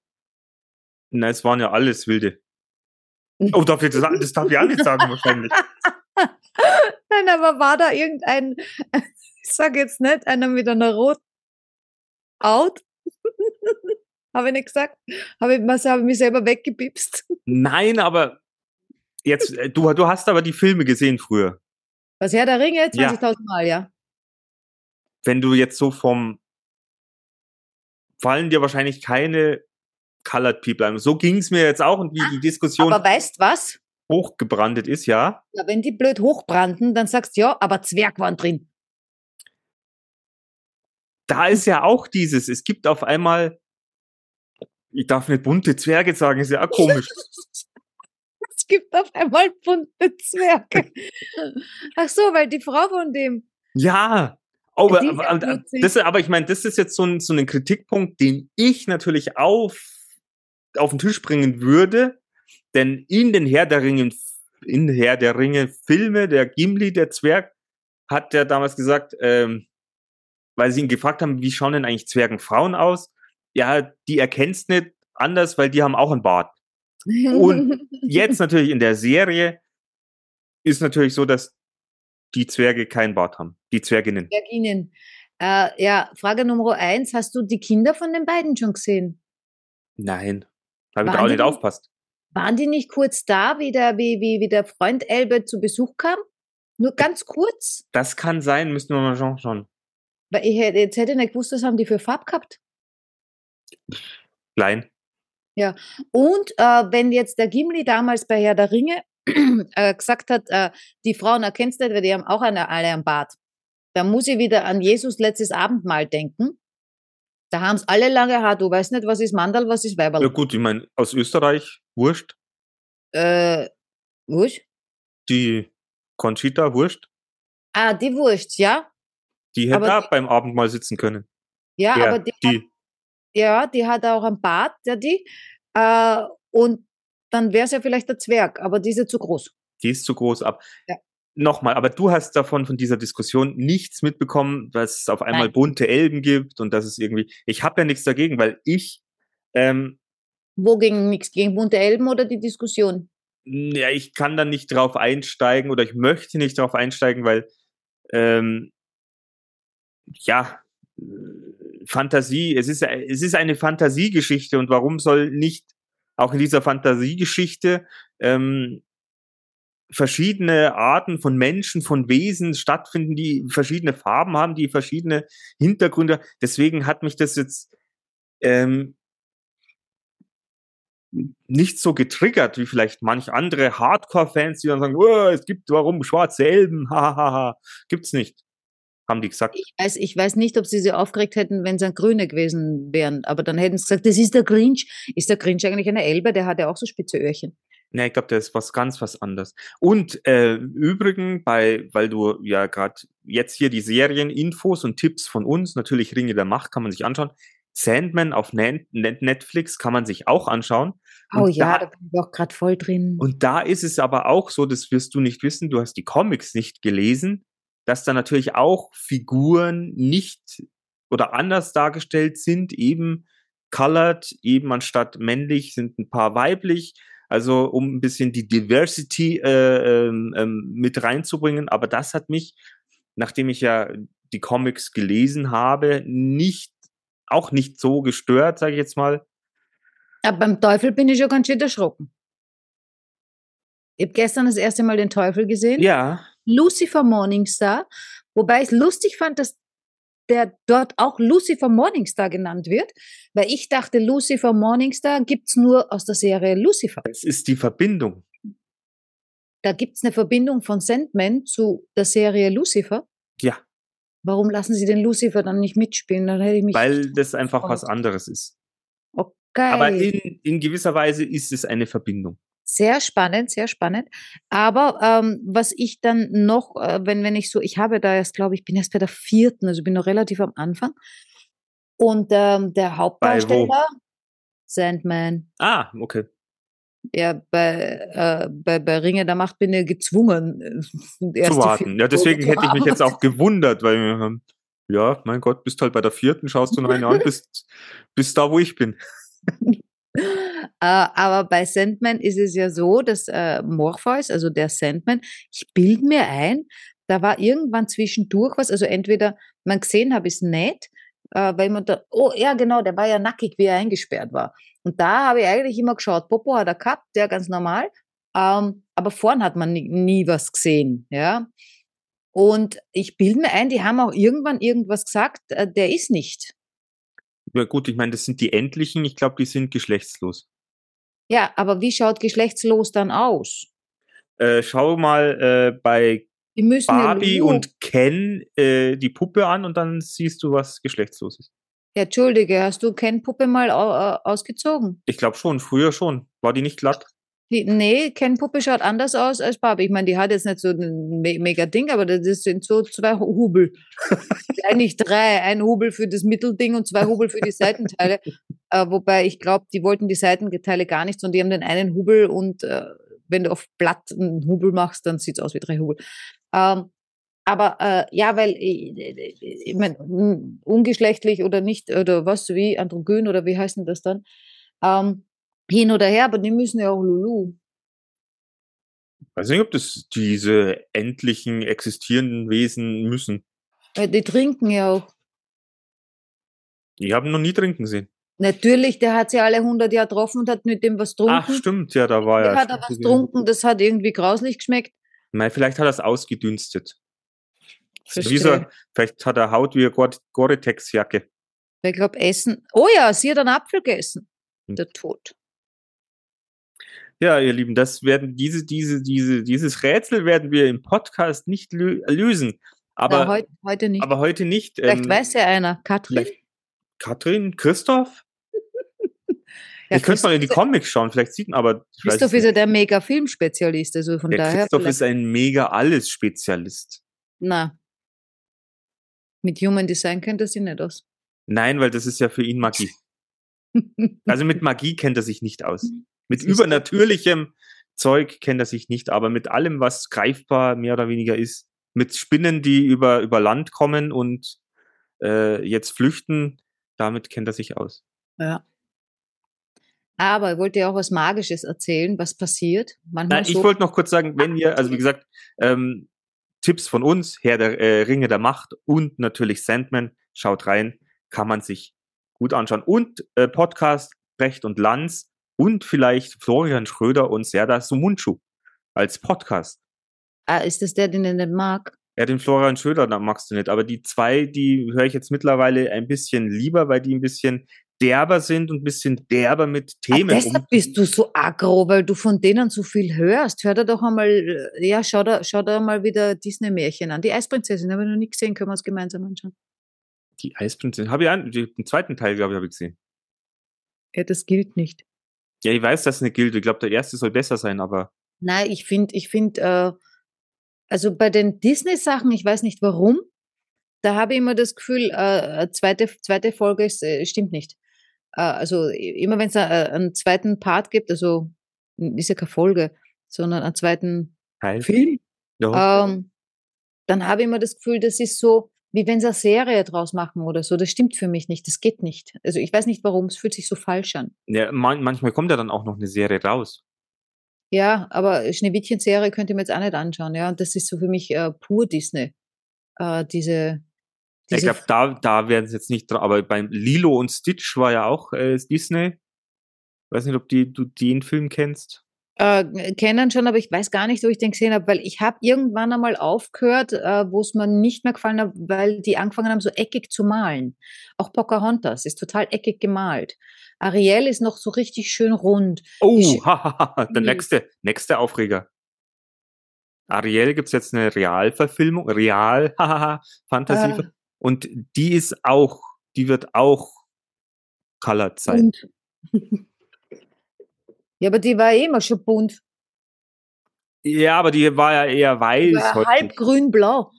Na, es waren ja alles Wilde. Oh, darf ich das, das darf ich auch nicht sagen wahrscheinlich. Nein, aber war da irgendein, ich sage jetzt nicht, einer mit einer roten Haut? Habe ich nicht gesagt? Habe ich, habe ich mich selber weggepipst? Nein, aber jetzt, äh, du, du hast aber die Filme gesehen früher. Was Herr der Ringe? Ja. 20.000 Mal, ja. Wenn du jetzt so vom, fallen dir wahrscheinlich keine Colored People ein. So ging es mir jetzt auch und wie die Diskussion Aber weißt was? hochgebrandet ist, ja. Ja, wenn die blöd hochbrannten, dann sagst du ja, aber Zwerg waren drin. Da ist ja auch dieses, es gibt auf einmal, ich darf nicht bunte Zwerge sagen, ist ja auch komisch. Es gibt auf einmal bunte Zwerge. Ach so, weil die Frau von dem. Ja, aber, aber, das, aber ich meine, das ist jetzt so ein, so ein Kritikpunkt, den ich natürlich auf, auf den Tisch bringen würde, denn in den Herr der Ringe, in Herr der Ringe Filme, der Gimli, der Zwerg, hat der damals gesagt, ähm, weil sie ihn gefragt haben, wie schauen denn eigentlich Zwergenfrauen aus? Ja, die erkennst nicht anders, weil die haben auch einen Bart. Und Jetzt natürlich in der Serie ist natürlich so, dass die Zwerge keinen Bart haben, die Zwerginnen. Zwerginnen. Äh, ja, Frage Nummer eins. Hast du die Kinder von den beiden schon gesehen? Nein. Habe ich da auch nicht aufpasst. Waren die nicht kurz da, wie der, wie, wie, wie der Freund Elbe zu Besuch kam? Nur ganz kurz? Das kann sein, müssen wir mal schauen. Weil ich jetzt hätte ich nicht gewusst, was haben die für Farb gehabt. Klein. Und äh, wenn jetzt der Gimli damals bei Herr der Ringe äh, gesagt hat, äh, die Frauen erkennst du nicht, weil die haben auch eine, alle am Bart. Da muss ich wieder an Jesus letztes Abendmahl denken. Da haben es alle lange Haar. Du weißt nicht, was ist Mandal, was ist Weiberl. Ja gut, ich meine, aus Österreich, wurscht. Äh, Wurst? Die Conchita, wurscht. Ah, die Wurst, ja. Die hätte Aber auch beim Abendmahl sitzen können. Ja, Ja, aber die, die. Ja, die hat auch einen Bart, ja, die. Äh, und dann wäre es ja vielleicht der Zwerg, aber die ist ja zu groß. Die ist zu groß ab. Ja. Nochmal, aber du hast davon, von dieser Diskussion nichts mitbekommen, dass es auf einmal Nein. bunte Elben gibt und dass es irgendwie, ich habe ja nichts dagegen, weil ich, ähm, Wogegen nichts? Gegen bunte Elben oder die Diskussion? ja, ich kann da nicht drauf einsteigen oder ich möchte nicht drauf einsteigen, weil, ähm, ja, äh, Fantasie, es ist, es ist eine Fantasiegeschichte und warum soll nicht auch in dieser Fantasiegeschichte ähm, verschiedene Arten von Menschen, von Wesen stattfinden, die verschiedene Farben haben, die verschiedene Hintergründe. Deswegen hat mich das jetzt ähm, nicht so getriggert wie vielleicht manch andere Hardcore-Fans, die dann sagen, oh, es gibt warum schwarze Elben, hahaha, gibt's nicht. Haben die gesagt. Ich weiß, ich weiß nicht, ob sie sie aufgeregt hätten, wenn sie ein Grüne gewesen wären, aber dann hätten sie gesagt, das ist der Grinch. Ist der Grinch eigentlich eine Elbe? Der hat ja auch so spitze Öhrchen. Nee, ich glaube, der ist was ganz was anderes. Und äh, übrigens, bei, weil du ja gerade jetzt hier die Serieninfos und Tipps von uns, natürlich Ringe der Macht kann man sich anschauen. Sandman auf Netflix kann man sich auch anschauen. Oh und ja, da, da bin ich auch gerade voll drin. Und da ist es aber auch so, das wirst du nicht wissen, du hast die Comics nicht gelesen, dass da natürlich auch Figuren nicht oder anders dargestellt sind, eben colored, eben anstatt männlich sind ein paar weiblich. Also um ein bisschen die Diversity äh, ähm, ähm, mit reinzubringen. Aber das hat mich, nachdem ich ja die Comics gelesen habe, nicht auch nicht so gestört, sage ich jetzt mal. Ja, beim Teufel bin ich ja ganz schön erschrocken. Ich habe gestern das erste Mal den Teufel gesehen. Ja. Lucifer Morningstar. Wobei ich es lustig fand, dass der dort auch Lucifer Morningstar genannt wird, weil ich dachte, Lucifer Morningstar gibt es nur aus der Serie Lucifer. Es ist die Verbindung. Da gibt es eine Verbindung von Sandman zu der Serie Lucifer. Ja. Warum lassen Sie den Lucifer dann nicht mitspielen? Dann hätte ich mich Weil das einfach gefreut. was anderes ist. Okay. Aber in, in gewisser Weise ist es eine Verbindung. Sehr spannend, sehr spannend. Aber ähm, was ich dann noch, äh, wenn, wenn ich so, ich habe da erst, glaube ich, bin erst bei der vierten, also bin noch relativ am Anfang. Und ähm, der Hauptdarsteller, Sandman. Ah, okay. Ja, bei, äh, bei, bei Ringe der Macht bin ich gezwungen äh, zu warten. Ja, deswegen hätte ich mich jetzt auch gewundert, weil wir haben, ja, mein Gott, bist halt bei der vierten, schaust du noch eine an, bist, bist da, wo ich bin. Äh, aber bei Sandman ist es ja so, dass äh, Morpheus, also der Sandman, ich bilde mir ein, da war irgendwann zwischendurch was, also entweder man gesehen habe, ist nett, äh, weil man da, oh ja genau, der war ja nackig, wie er eingesperrt war. Und da habe ich eigentlich immer geschaut, Popo hat er gehabt, der ganz normal, ähm, aber vorn hat man nie, nie was gesehen, ja. Und ich bilde mir ein, die haben auch irgendwann irgendwas gesagt, äh, der ist nicht. Ja gut, ich meine, das sind die Endlichen, ich glaube, die sind geschlechtslos. Ja, aber wie schaut geschlechtslos dann aus? Äh, schau mal äh, bei Barbie und Ken äh, die Puppe an und dann siehst du, was geschlechtslos ist. Ja, Entschuldige, hast du Ken-Puppe mal ausgezogen? Ich glaube schon, früher schon. War die nicht glatt? Die, nee, Ken-Puppe schaut anders aus als Barbie. Ich meine, die hat jetzt nicht so ein me mega Ding, aber das sind so zwei Hubel. Eigentlich drei. Ein Hubel für das Mittelding und zwei Hubel für die Seitenteile. äh, wobei ich glaube, die wollten die Seitenteile gar nicht, sondern die haben den einen Hubel und äh, wenn du auf Blatt einen Hubel machst, dann sieht es aus wie drei Hubel. Ähm, aber äh, ja, weil ich, ich mein, ungeschlechtlich oder nicht, oder was, wie androgyn oder wie heißt denn das dann? Ähm, hin oder her, aber die müssen ja auch Lulu. Ich weiß nicht, ob das diese endlichen existierenden Wesen müssen. Ja, die trinken ja auch. Die haben noch nie trinken sehen. Natürlich, der hat sie alle 100 Jahre getroffen und hat mit dem was getrunken. Ach, stimmt, ja, da war der ja. hat er was getrunken, das hat irgendwie grauslich geschmeckt. Nein, vielleicht hat er es ausgedünstet. Wieso? Vielleicht hat er Haut wie eine Gore-Tex-Jacke. Ich glaube, Essen. Oh ja, sie hat einen Apfel gegessen. Hm. Der Tod. Ja, ihr Lieben, das werden diese, diese, diese, dieses Rätsel werden wir im Podcast nicht lö lösen. Aber ja, heute, heute nicht. Aber heute nicht. Vielleicht ähm, weiß ja einer. Katrin? Katrin? Christoph? ja, ich könnte mal in die Comics schauen, vielleicht sieht man aber. Christoph ist ja der mega Filmspezialist, also von der daher. Christoph vielleicht. ist ein mega Alles-Spezialist. Na. Mit Human Design kennt er sich nicht aus. Nein, weil das ist ja für ihn Magie. also mit Magie kennt er sich nicht aus. Mit übernatürlichem Zeug kennt er sich nicht, aber mit allem, was greifbar mehr oder weniger ist, mit Spinnen, die über, über Land kommen und äh, jetzt flüchten, damit kennt er sich aus. Ja. Aber ich wollte ja auch was Magisches erzählen, was passiert. Manchmal ich so wollte noch kurz sagen, wenn ihr, also wie gesagt, ähm, Tipps von uns, Herr der äh, Ringe der Macht und natürlich Sandman, schaut rein, kann man sich gut anschauen. Und äh, Podcast Brecht und Lanz und vielleicht Florian Schröder und Serda Sumunchu als Podcast. Ah, ist das der, den er nicht mag? Ja, den Florian Schröder da magst du nicht, aber die zwei, die höre ich jetzt mittlerweile ein bisschen lieber, weil die ein bisschen derber sind und ein bisschen derber mit Themen. deshalb bist du so aggro, weil du von denen so viel hörst. Hör dir doch einmal, äh, ja, schau da, schau da mal wieder Disney-Märchen an. Die Eisprinzessin habe ich noch nie gesehen, können wir uns gemeinsam anschauen. Die Eisprinzessin. Habe ich an, den zweiten Teil, glaube ich, habe ich gesehen. Ja, das gilt nicht. Ja, ich weiß, dass es nicht gilt. Ich glaube, der erste soll besser sein, aber Nein, ich finde, ich finde, äh, also bei den Disney-Sachen, ich weiß nicht warum, da habe ich immer das Gefühl, äh, zweite, zweite Folge ist, äh, stimmt nicht. Äh, also immer wenn es einen zweiten Part gibt, also ist ja keine Folge, sondern einen zweiten Teil. Film, Ja. ähm, dann habe ich immer das Gefühl, das ist so, wie wenn sie eine Serie draus machen oder so. Das stimmt für mich nicht. Das geht nicht. Also ich weiß nicht warum, es fühlt sich so falsch an. ja man, manchmal kommt ja dann auch noch eine Serie raus. Ja, aber Schneewittchen-Serie könnte ich mir jetzt auch nicht anschauen, ja. Und das ist so für mich äh, pur Disney. Äh, diese, Ich diese glaube, da, da werden sie jetzt nicht dran, aber beim Lilo und Stitch war ja auch äh, Disney. Weiß nicht, ob die, du den Film kennst. Äh, kennen schon, aber ich weiß gar nicht, wo ich den gesehen habe, weil ich habe irgendwann einmal aufgehört, äh, wo es mir nicht mehr gefallen hat, weil die angefangen haben, so eckig zu malen. Auch Pocahontas ist total eckig gemalt. Ariel ist noch so richtig schön rund. Oh, Sch- der nächste, nächste Aufreger. Ariel gibt's jetzt eine Realverfilmung, Real, hahaha, Fantasie. Ah. Und die ist auch, die wird auch colored sein. Und ja, aber die war eh immer schon bunt. Ja, aber die war ja eher Die weiß. war heute. halb grün-blau.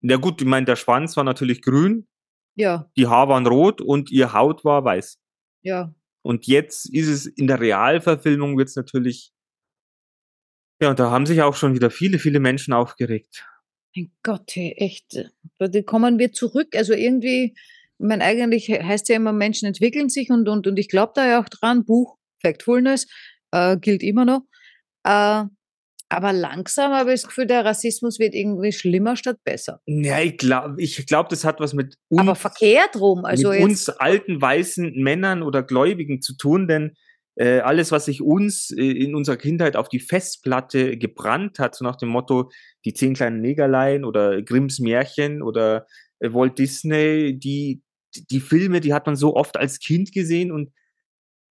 Ja gut, ich meine, der Schwanz war natürlich grün, Ja, die Haare waren rot und ihr Haut war weiß. ja. Und jetzt ist es in der Realverfilmung wird's natürlich, ja, und da haben sich auch schon wieder viele, viele Menschen aufgeregt. Mein Gott, hey, echt. Da kommen wir zurück. Also irgendwie, ich meine, eigentlich he- heißt ja immer, Menschen entwickeln sich und, und, und ich glaube da ja auch dran, Buch Factfulness äh, gilt immer noch. Äh, aber langsam habe ich das Gefühl, der Rassismus wird irgendwie schlimmer statt besser. Ja, ich glaube, ich glaub, das hat was mit uns, aber verkehrt rum. Also mit uns alten weißen Männern oder Gläubigen zu tun, denn äh, alles, was sich uns äh, in unserer Kindheit auf die Festplatte gebrannt hat, so nach dem Motto die zehn kleinen Negerlein oder Grimms Märchen oder äh, Walt Disney, die die Filme, die hat man so oft als Kind gesehen und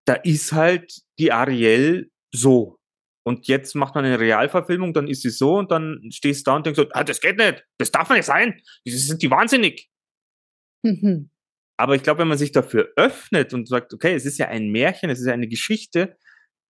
da ist halt die Ariel so. Und jetzt macht man eine Realverfilmung, dann ist sie so und dann stehst du da und denkst so, ah, das geht nicht, das darf nicht sein, die sind die wahnsinnig. Mhm. Aber ich glaube, wenn man sich dafür öffnet und sagt, okay, es ist ja ein Märchen, es ist ja eine Geschichte,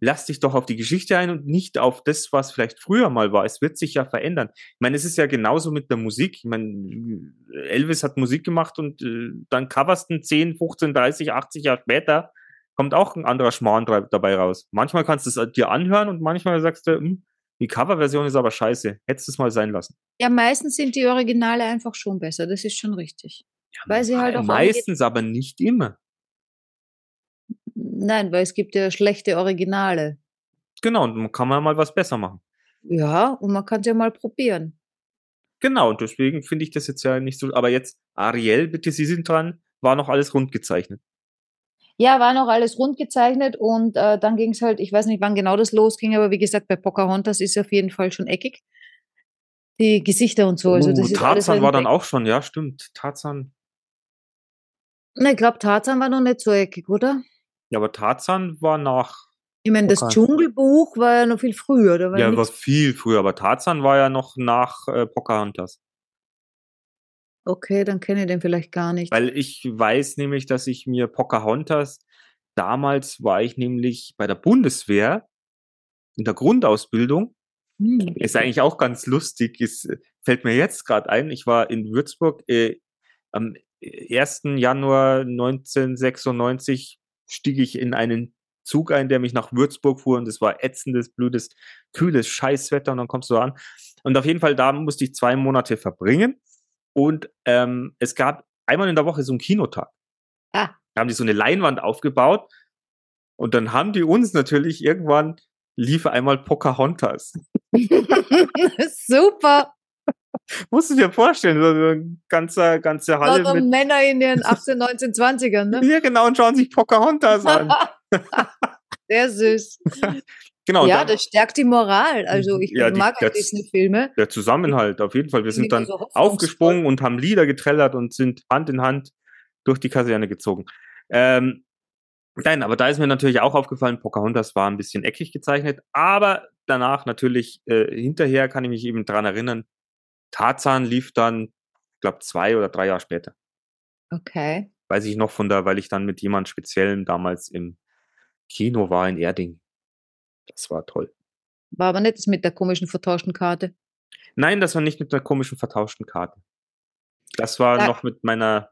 lass dich doch auf die Geschichte ein und nicht auf das, was vielleicht früher mal war. Es wird sich ja verändern. Ich meine, es ist ja genauso mit der Musik. Ich meine, Elvis hat Musik gemacht und äh, dann coverst du 10, 15, 30, 80 Jahre später, kommt auch ein anderer Schmarrn dabei raus. Manchmal kannst du es dir anhören und manchmal sagst du, hm, die Coverversion ist aber scheiße. Hättest du es mal sein lassen. ja, meistens sind die Originale einfach schon besser. Das ist schon richtig. Weil sie halt auch Meistens aber nicht immer. Nein, weil es gibt ja schlechte Originale. Genau, und dann kann man mal was besser machen. Ja, und man kann es ja mal probieren. Genau, und deswegen finde ich das jetzt ja nicht so. Aber jetzt, Ariel, bitte, Sie sind dran, war noch alles rund gezeichnet. Ja, war noch alles rund gezeichnet und äh, dann ging es halt, ich weiß nicht, wann genau das losging, aber wie gesagt, bei Pocahontas ist auf jeden Fall schon eckig. Die Gesichter und so. Also das uh, ist Tarzan war dann auch schon, ja, stimmt. Tarzan. Na, ich glaube, Tarzan war noch nicht so eckig, oder? Ja, aber Tarzan war nach. Ich meine, das. Dschungelbuch war ja noch viel früher. Da war Ja, ja war viel früher, aber Tarzan war ja noch nach äh, Pocahontas. Okay, dann kenne ich den vielleicht gar nicht. Weil ich weiß nämlich, dass ich mir Pocahontas, damals war ich nämlich bei der Bundeswehr in der Grundausbildung Hm. Ist eigentlich auch ganz lustig, ist, fällt mir jetzt gerade ein. Ich war in Würzburg äh, am 1. Januar 1996 stieg ich in einen Zug ein, der mich nach Würzburg fuhr und es war ätzendes, blödes, kühles Scheißwetter und dann kommst du an. Und auf jeden Fall, da musste ich zwei Monate verbringen und ähm, es gab einmal in der Woche so einen Kinotag. Ah. Da haben die so eine Leinwand aufgebaut und dann haben die uns natürlich irgendwann lief einmal Pocahontas. Super. Musst du dir vorstellen, so so ein ganzer, ganze Halle Lauter mit. Männer in ihren 18, 19, 20ern, ne? Ja, genau, und schauen sich Pocahontas an. Sehr süß. Genau, ja, dann das stärkt die Moral. Also ich Ja, die- mag auch das- Disney-Filme. der Zusammenhalt, auf jeden Fall. Wir sind dann so aufgesprungen und haben Lieder getrellert und sind Hand in Hand durch die Kaserne gezogen. Ähm, Nein, aber da ist mir natürlich auch aufgefallen, Pocahontas war ein bisschen eckig gezeichnet, aber danach natürlich, äh, hinterher kann ich mich eben dran erinnern, Tarzan lief dann, ich glaube, zwei oder drei Jahre später. Okay. Weiß ich noch von da, weil ich dann mit jemand Speziellem damals im Kino war in Erding. Das war toll. War aber nicht das mit der komischen vertauschten Karte. Nein, das war nicht mit einer komischen vertauschten Karte. Das war Ja. noch mit meiner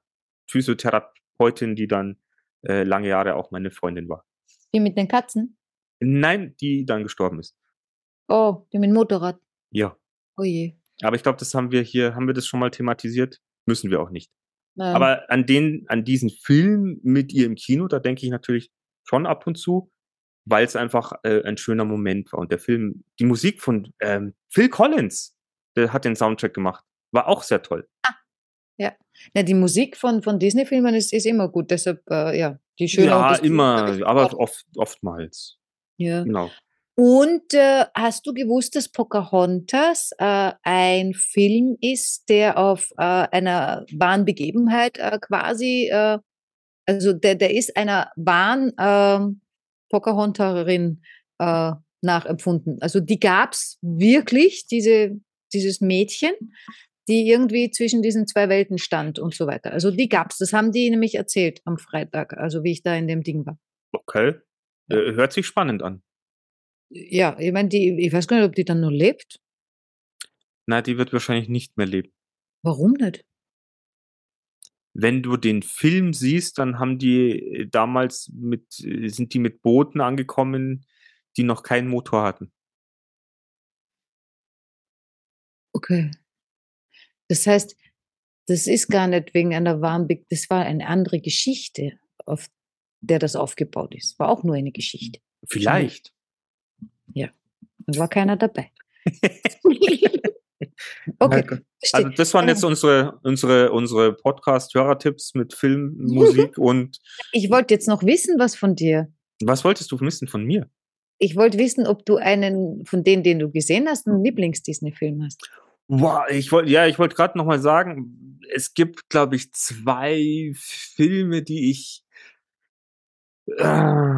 Physiotherapeutin, die dann äh, lange Jahre auch meine Freundin war. Die mit den Katzen? Nein, die dann gestorben ist. Oh, die mit dem Motorrad. Ja. Oh je. Aber ich glaube, das haben wir hier, haben wir das schon mal thematisiert? Müssen wir auch nicht. Nein. Aber an den, an diesen Film mit ihr im Kino, da denke ich natürlich schon ab und zu, weil es einfach äh, ein schöner Moment war. Und der Film, die Musik von ähm, Phil Collins, der hat den Soundtrack gemacht, war auch sehr toll. Na, die Musik von, von Disney-Filmen ist, ist immer gut, deshalb, äh, ja, die schöne ja, immer, aber oft, oftmals. Ja. Genau. Und äh, hast du gewusst, dass Pocahontas äh, ein Film ist, der auf äh, einer wahren Begebenheit äh, quasi, äh, also der, der ist einer wahren ähm, Pocahontarin äh, nachempfunden. Also die gab's wirklich, diese, dieses Mädchen, die irgendwie zwischen diesen zwei Welten stand und so weiter. Also die gab's. Das haben die nämlich erzählt am Freitag, also wie ich da in dem Ding war. Okay. Äh, hört sich spannend an. Ja, ich meine, ich weiß gar nicht, ob die dann nur lebt. Na, die wird wahrscheinlich nicht mehr leben. Warum nicht? Wenn du den Film siehst, dann haben die äh, damals mit, äh, sind die mit Booten angekommen, die noch keinen Motor hatten. Okay. Das heißt, das ist gar nicht wegen einer wahren, Be das war eine andere Geschichte, auf der das aufgebaut ist. War auch nur eine Geschichte. Vielleicht. Da war keiner dabei. Okay. Also das waren jetzt unsere, unsere, unsere Podcast-Hörertipps mit Film, Musik und ich wollte jetzt noch wissen, was von dir. was wolltest du wissen von mir? Ich wollte wissen, ob du einen von denen, den du gesehen hast, einen Lieblings-Disney-Film hast. Wow, ich wollte, ja, ich wollte gerade noch mal sagen, es gibt, glaube ich, zwei Filme, die ich äh,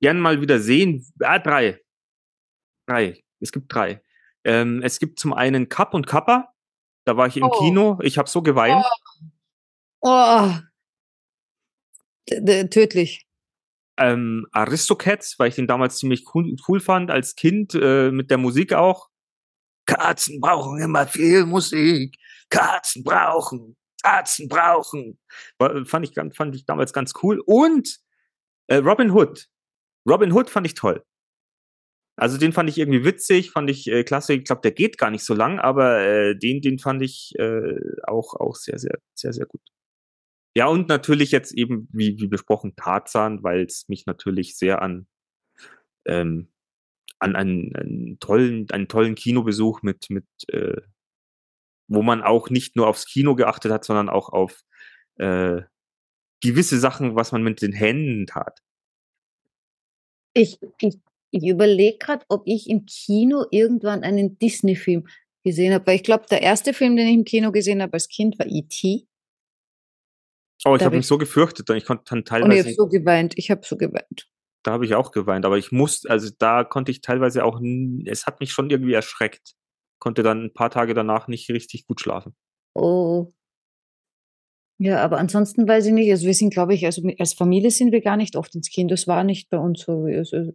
gern mal wieder sehen. Ah, drei. Drei. Es gibt drei. Ähm, es gibt zum einen Kapp und Kappa. Da war ich im Oh. Kino. Ich habe so geweint. Oh, d- tödlich. Ähm, Aristocats, weil ich den damals ziemlich cool, cool fand als Kind, äh, mit der Musik auch. Katzen brauchen immer viel Musik. Katzen brauchen, Katzen brauchen. War, fand, ich, fand ich damals ganz cool. Und äh, Robin Hood. Robin Hood fand ich toll. Also den fand ich irgendwie witzig, fand ich äh, klasse. Ich glaube, der geht gar nicht so lang, aber äh, den, den fand ich äh, auch, auch sehr, sehr, sehr, sehr gut. Ja, und natürlich jetzt eben, wie, wie besprochen, Tarzan, weil es mich natürlich sehr an, ähm, an einen, einen tollen, einen tollen Kinobesuch mit, mit, äh, wo man auch nicht nur aufs Kino geachtet hat, sondern auch auf äh, gewisse Sachen, was man mit den Händen tat. Ich, ich, ich überlege gerade, ob ich im Kino irgendwann einen Disney-Film gesehen habe. Weil ich glaube, der erste Film, den ich im Kino gesehen habe als Kind, war E.T. Oh, ich habe hab mich ich- so gefürchtet, ich konnte dann Und ich teilweise, habe so geweint. Ich habe so geweint. da habe ich auch geweint, aber ich musste, also da konnte ich teilweise auch, es hat mich schon irgendwie erschreckt. Konnte dann ein paar Tage danach nicht richtig gut schlafen. Oh. Ja, aber ansonsten weiß ich nicht. Also wir sind, glaube ich, also als Familie sind wir gar nicht oft ins Kino. Das war nicht bei uns so. Also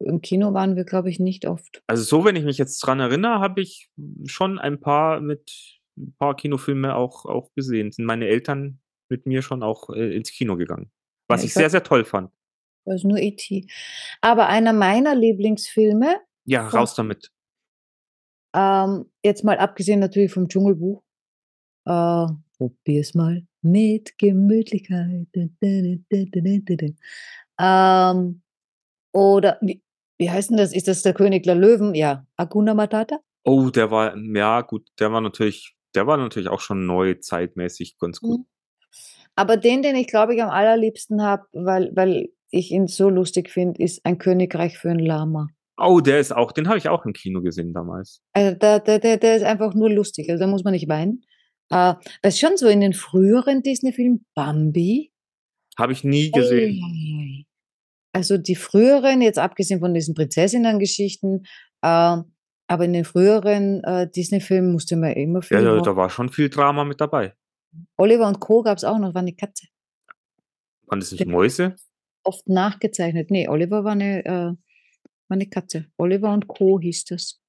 Im Kino waren wir, glaube ich, nicht oft. Also so, wenn ich mich jetzt dran erinnere, habe ich schon ein paar mit ein paar Kinofilme auch, auch gesehen. Sind meine Eltern mit mir schon auch äh, ins Kino gegangen. Was Ja, ich ich sehr, sehr toll fand. Also nur E.T. Aber einer meiner Lieblingsfilme, Ja, Von- raus damit. ähm, jetzt mal abgesehen natürlich vom Dschungelbuch, äh, probier's mal mit Gemütlichkeit. Ähm, oder wie, wie heißt denn das? Ist das der König der Löwen? Ja, Aguna Matata? Oh, der war, ja gut, der war natürlich, der war natürlich auch schon neu zeitmäßig ganz gut. Mhm. Aber den, den ich glaube ich am allerliebsten habe, weil, weil ich ihn so lustig finde, ist ein Königreich für ein Lama. Oh, der ist auch, den habe ich auch im Kino gesehen damals. Also der, der, der, der ist einfach nur lustig. Also da muss man nicht weinen. Äh, das ist schon so in den früheren Disney-Filmen, Bambi. Habe ich nie gesehen. Eieiei. Also die früheren, jetzt abgesehen von diesen Prinzessinnen-Geschichten, äh, aber in den früheren äh, Disney-Filmen musste man immer viel. Ja, da, war schon viel Drama mit dabei. Oliver und Co. gab es auch noch, war eine Katze. Waren das nicht Mäuse? Oft nachgezeichnet. Nee, Oliver war eine, äh, war eine Katze. Oliver und Co. hieß das.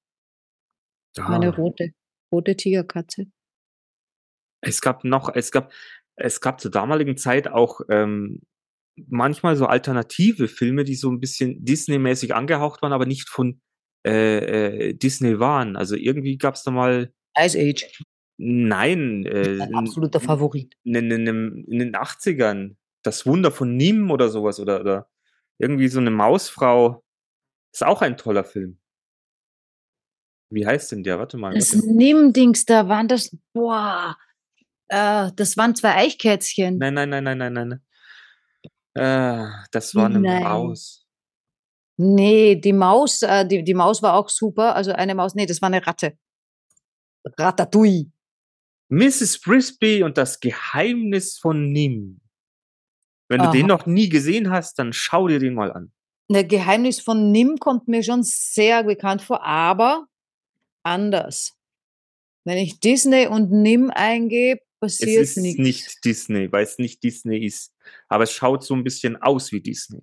War eine Ah, rote, rote Tigerkatze. es gab noch, es gab, es gab zur damaligen Zeit auch ähm, manchmal so alternative Filme, die so ein bisschen Disney-mäßig angehaucht waren, aber nicht von äh, äh, Disney waren. Also irgendwie gab es da mal, Ice Age. nein, äh, Ein absoluter Favorit. in, in, in, in den 80ern, das Wunder von Nim oder sowas oder, oder irgendwie so eine Mausfrau. Ist auch ein toller Film. Wie heißt denn der? Warte mal. Das Warte. Nimm-Dings, da waren das, boah, äh, das waren zwei Eichkätzchen. Nein, nein, nein, nein, nein, nein. Äh, das war eine Nein. Maus. Nee, die Maus, äh, die, die Maus war auch super. Also eine Maus, nee, das war eine Ratte. Ratatouille. Mrs. Frisbee und das Geheimnis von Nim. Wenn du den Aha. noch nie gesehen hast, dann schau dir den mal an. Das Geheimnis von Nim kommt mir schon sehr bekannt vor, aber anders. Wenn ich Disney und Nim eingebe, Es passiert ist nichts. nicht Disney, weil es nicht Disney ist. Aber es schaut so ein bisschen aus wie Disney.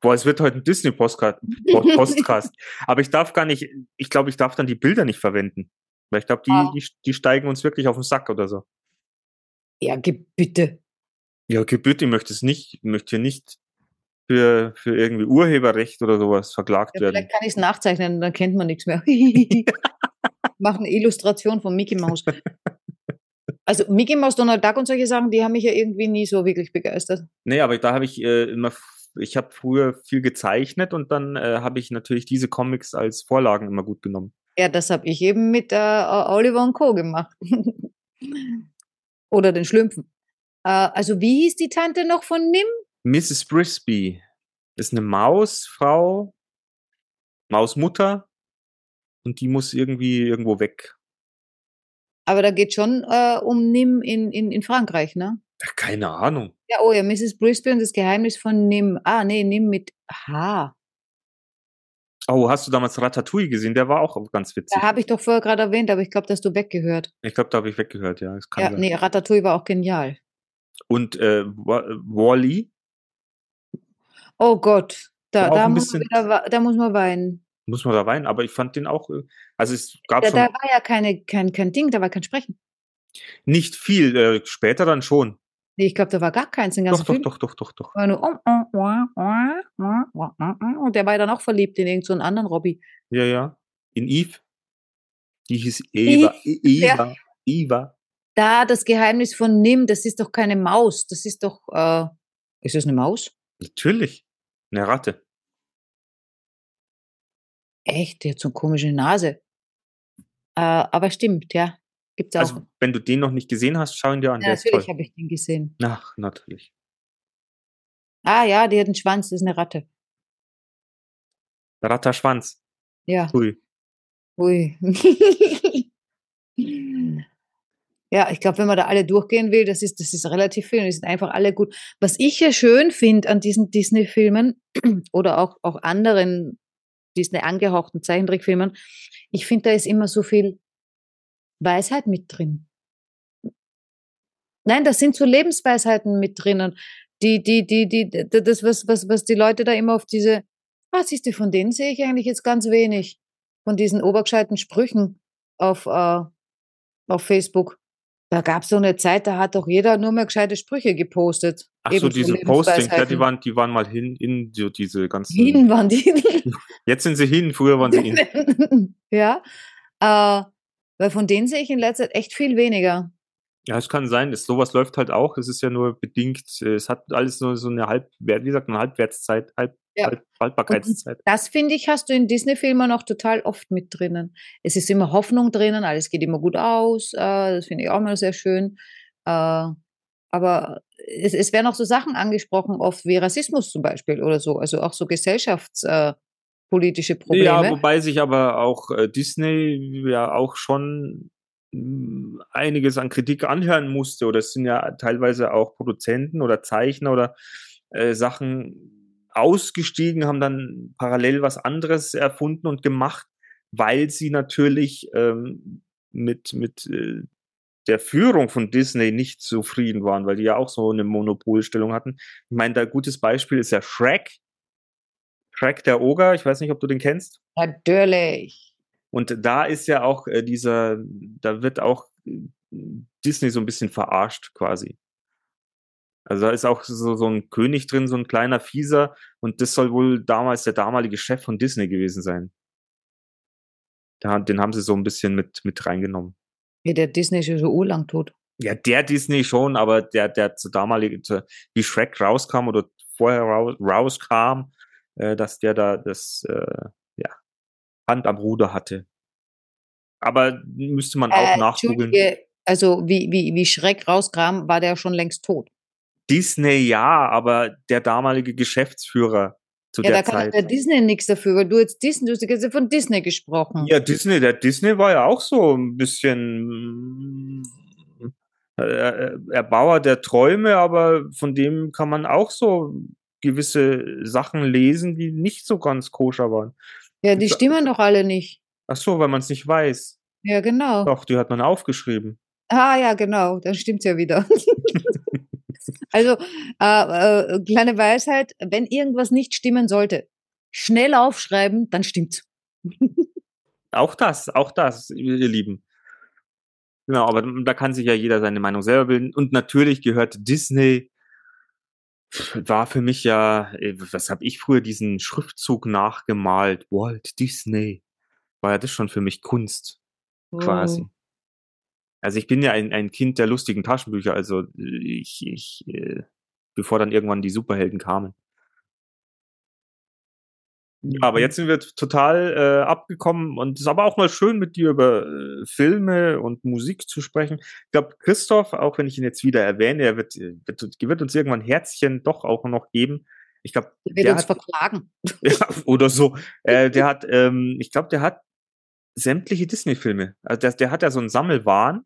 Boah, es wird heute ein Disney-Postcast. Postcast. Aber ich darf gar nicht, ich glaube, ich darf dann die Bilder nicht verwenden. Weil ich glaube, die, Ah. die, die steigen uns wirklich auf den Sack oder so. Ja, bitte. Ja, bitte, ich möchte es nicht, ich möchte hier nicht für, für irgendwie Urheberrecht oder sowas verklagt Ja, werden. vielleicht kann ich es nachzeichnen, dann kennt man nichts mehr. Machen eine Illustration von Mickey Mouse. Also Mickey Mouse, Donald Duck und solche Sachen, die haben mich ja irgendwie nie so wirklich begeistert. Nee, aber da habe ich äh, immer, ich habe früher viel gezeichnet und dann äh, habe ich natürlich diese Comics als Vorlagen immer gut genommen. Ja, das habe ich eben mit äh, Oliver und Co. gemacht. Oder den Schlümpfen. Äh, also wie hieß die Tante noch von Nim? Mrs. Frisbee ist eine Mausfrau, Mausmutter und die muss irgendwie irgendwo weg. Aber da geht schon äh, um Nim in, in, in Frankreich, ne? Ja, Keine Ahnung. Ja, oh ja, Mrs. Brisbane und das Geheimnis von Nim. Ah, nee, Nim mit H. Oh, hast du damals Ratatouille gesehen? Der war auch ganz witzig. Da habe ich doch vorher gerade erwähnt, aber ich glaube, dass du weggehört. ich glaube, da habe ich weggehört, ja. Das kann Ja, sein. nee, Ratatouille war auch genial. Und äh, Wally, Oh Gott, da, da, muss man wieder, da muss man weinen muss man da weinen, Aber ich fand den auch, äh, also es gab ja, schon. Da war ja keine, kein, kein Ding, da war kein Sprechen. Nicht viel, äh, später dann schon. Nee, ich glaube, da war gar keins. in ganzen doch, Film. doch, doch, doch, doch, doch. Und der war ja dann auch verliebt in irgendeinen so anderen Robby. Ja, ja. In Eve. Die hieß Eva. Eve, Eva. Ja. Eva. Da das Geheimnis von Nim, das ist doch keine Maus. Das ist doch. Äh, ist das eine Maus? Natürlich. Eine Ratte. Echt, die hat so eine komische Nase. Äh, aber stimmt, ja. Gibt's auch. Also, wenn du den noch nicht gesehen hast, schau ihn dir an. ja, natürlich habe ich den gesehen. Ach, natürlich. Ah ja, die hat einen Schwanz, das ist eine Ratte. Ratterschwanz. Ja. Ui. Ui. ja, ich glaube, wenn man da alle durchgehen will, das ist, das ist relativ viel. Die sind einfach alle gut. Was ich ja schön finde an diesen Disney-Filmen oder auch, auch anderen Disney angehauchten Zeichentrickfilmen, ich finde, da ist immer so viel Weisheit mit drin. Nein, da sind so Lebensweisheiten mit drinnen. Die, die, die, die, das, was, was, was die Leute da immer auf diese, ah, siehst du, von denen sehe ich eigentlich jetzt ganz wenig. Von diesen obergescheiten Sprüchen auf, äh, auf Facebook. Da gab es so eine Zeit, da hat doch jeder nur mehr gescheite Sprüche gepostet. Ach so, diese Postings, ja, die waren, die waren mal hin in so diese ganzen. Hin waren die. Jetzt sind sie hin, früher waren sie in. ja. Äh, weil von denen sehe ich in letzter Zeit echt viel weniger. Ja, es kann sein, dass sowas läuft halt auch. Es ist ja nur bedingt, äh, es hat alles nur so eine Halbwert, wie sagt man, Halbwertszeit, Halb, Ja. Halb, Haltbarkeitszeit. Das finde ich, hast du in Disney-Filmen auch total oft mit drinnen. Es ist immer Hoffnung drinnen, alles geht immer gut aus. Äh, das finde ich auch mal sehr schön. Äh, aber es, es werden auch so Sachen angesprochen, oft wie Rassismus zum Beispiel oder so. Also auch so gesellschaftspolitische äh, Probleme. Ja, wobei sich aber auch äh, Disney ja auch schon mm, einiges an Kritik anhören musste. Oder es sind ja teilweise auch Produzenten oder Zeichner oder äh, Sachen ausgestiegen, haben dann parallel was anderes erfunden und gemacht, weil sie natürlich ähm, mit, mit äh, der Führung von Disney nicht zufrieden waren, weil die ja auch so eine Monopolstellung hatten. Ich meine, da gutes Beispiel ist ja Shrek. Shrek der Oger, ich weiß nicht, ob du den kennst. Natürlich. Und da ist ja auch äh, dieser, da wird auch äh, Disney so ein bisschen verarscht quasi. Also da ist auch so, so ein König drin, so ein kleiner Fieser, und das soll wohl damals der damalige Chef von Disney gewesen sein. Da, den haben sie so ein bisschen mit, mit reingenommen. Ja, der Disney ist ja so urlang tot. Ja, der Disney schon, aber der, der zu damaligen, wie Shrek rauskam oder vorher raus, rauskam, äh, dass der da das, äh, ja, Hand am Ruder hatte. Aber müsste man auch Äh, nachgoogeln. Also wie, wie, wie Schreck rauskam, war der schon längst tot. Disney ja, aber der damalige Geschäftsführer zu Ja, da der kann Zeit. der Disney nichts dafür, weil du jetzt Disney, du hast jetzt von Disney gesprochen. Ja, Disney, der Disney war ja auch so ein bisschen mm, äh, Erbauer der Träume, aber von dem kann man auch so gewisse Sachen lesen, die nicht so ganz koscher waren. Ja, die stimmen doch alle nicht. Ach so, weil man es nicht weiß. Ja, genau. Doch, die hat man aufgeschrieben. Ah, ja, genau, dann stimmt's ja wieder. also, äh, äh, kleine Weisheit, wenn irgendwas nicht stimmen sollte, schnell aufschreiben, dann stimmt's. Auch das, auch das, ihr Lieben. Genau, aber da kann sich ja jeder seine Meinung selber bilden. Und natürlich gehört Disney, war für mich ja, äh, was habe ich früher diesen Schriftzug nachgemalt? Walt Disney. War ja das schon für mich Kunst, quasi. Also ich bin ja ein, ein Kind der lustigen Taschenbücher, also ich, ich äh, bevor dann irgendwann die Superhelden kamen. Ja, aber jetzt sind wir total äh, abgekommen und es ist aber auch mal schön, mit dir über äh, Filme und Musik zu sprechen. Ich glaube, Christoph, auch wenn ich ihn jetzt wieder erwähne, er wird, äh, wird, wird uns irgendwann Herzchen doch auch noch geben. Ich glaube, Der wird uns hat- verklagen. ja, oder so. Äh, der hat, ähm, ich glaube, der hat sämtliche Disney-Filme. Also der, der hat ja so einen Sammelwahn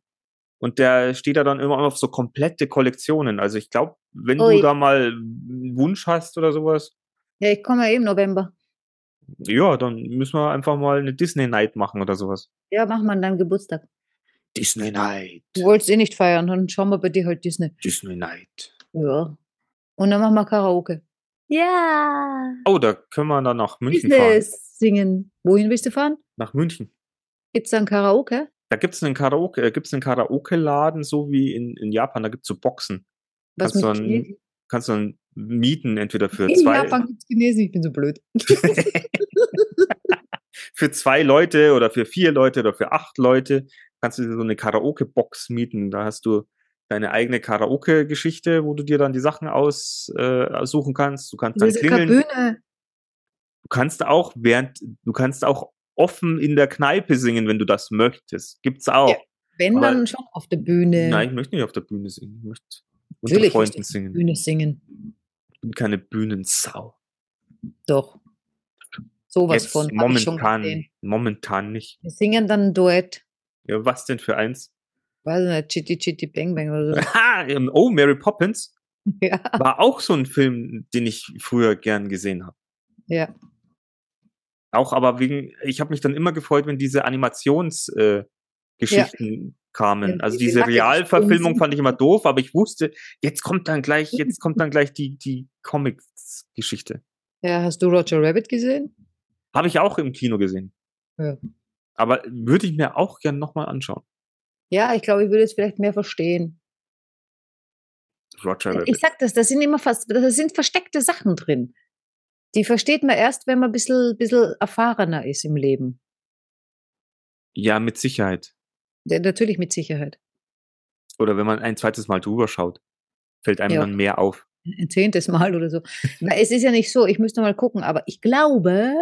und der steht da dann immer auf so komplette Kollektionen. Also ich glaube, wenn Ui. du da mal einen Wunsch hast oder sowas, Ja, ich komme ja eh im November. ja, dann müssen wir einfach mal eine Disney-Night machen oder sowas. Ja, machen wir an deinem Geburtstag. Disney Night. Du wolltest eh nicht feiern, dann schauen wir bei dir halt Disney. Disney Night. Ja. Und dann machen wir Karaoke. Ja. Oh, da können wir dann nach München Business fahren. singen. Wohin willst du fahren? Nach München. Gibt's dann Karaoke? Da gibt's einen Karaoke, äh, gibt's einen Karaoke-Laden, so wie in, in Japan, da gibt's so Boxen. Was Kannst du Chinesisch? kannst du dann mieten, entweder für In zwei, Japan gibt's Chinesisch, ich bin so blöd. für zwei Leute oder für vier Leute oder für acht Leute kannst du dir so eine Karaoke-Box mieten. Da hast du deine eigene Karaoke-Geschichte, wo du dir dann die Sachen aussuchen äh, aussuchen kannst. Du kannst dann klingeln. Bühne. Du kannst auch während, du kannst auch offen in der Kneipe singen, wenn du das möchtest. Gibt's auch. Ja, Wenn, Aber- dann schon auf der Bühne. Nein, ich möchte nicht auf der Bühne singen. Ich möchte unter Natürlich Freunden möchte ich singen. Bühne singen. Ich bin keine Bühnensau. Doch. Sowas Jetzt von. momentan, momentan nicht. Wir singen dann ein Duett. Ja, was denn für eins? Weiß nicht, Chitty Chitty Bang Bang oder so. Oh, Mary Poppins ja. war auch so ein Film, den ich früher gern gesehen habe. ja. Auch aber wegen, ich habe mich dann immer gefreut, wenn diese Animationsgeschichten äh, Geschichten kamen. Ja, also diese diese Realverfilmung fand ich immer doof, aber ich wusste, jetzt kommt dann gleich, jetzt kommt dann gleich die, die Comics-Geschichte. Ja, hast du Roger Rabbit gesehen? Habe ich auch im Kino gesehen. Ja. Aber würde ich mir auch gern nochmal anschauen. Ja, ich glaube, ich würde es vielleicht mehr verstehen. Roger Ich Rabbit. sag das, da sind immer fast, da sind versteckte Sachen drin. Die versteht man erst, wenn man ein bisschen, bisschen erfahrener ist im Leben. Ja, mit Sicherheit. Ja, natürlich mit Sicherheit. Oder wenn man ein zweites Mal drüber schaut, fällt einem Ja. dann mehr auf. Ein zehntes Mal oder so. Es ist ja nicht so, ich müsste mal gucken, aber ich glaube,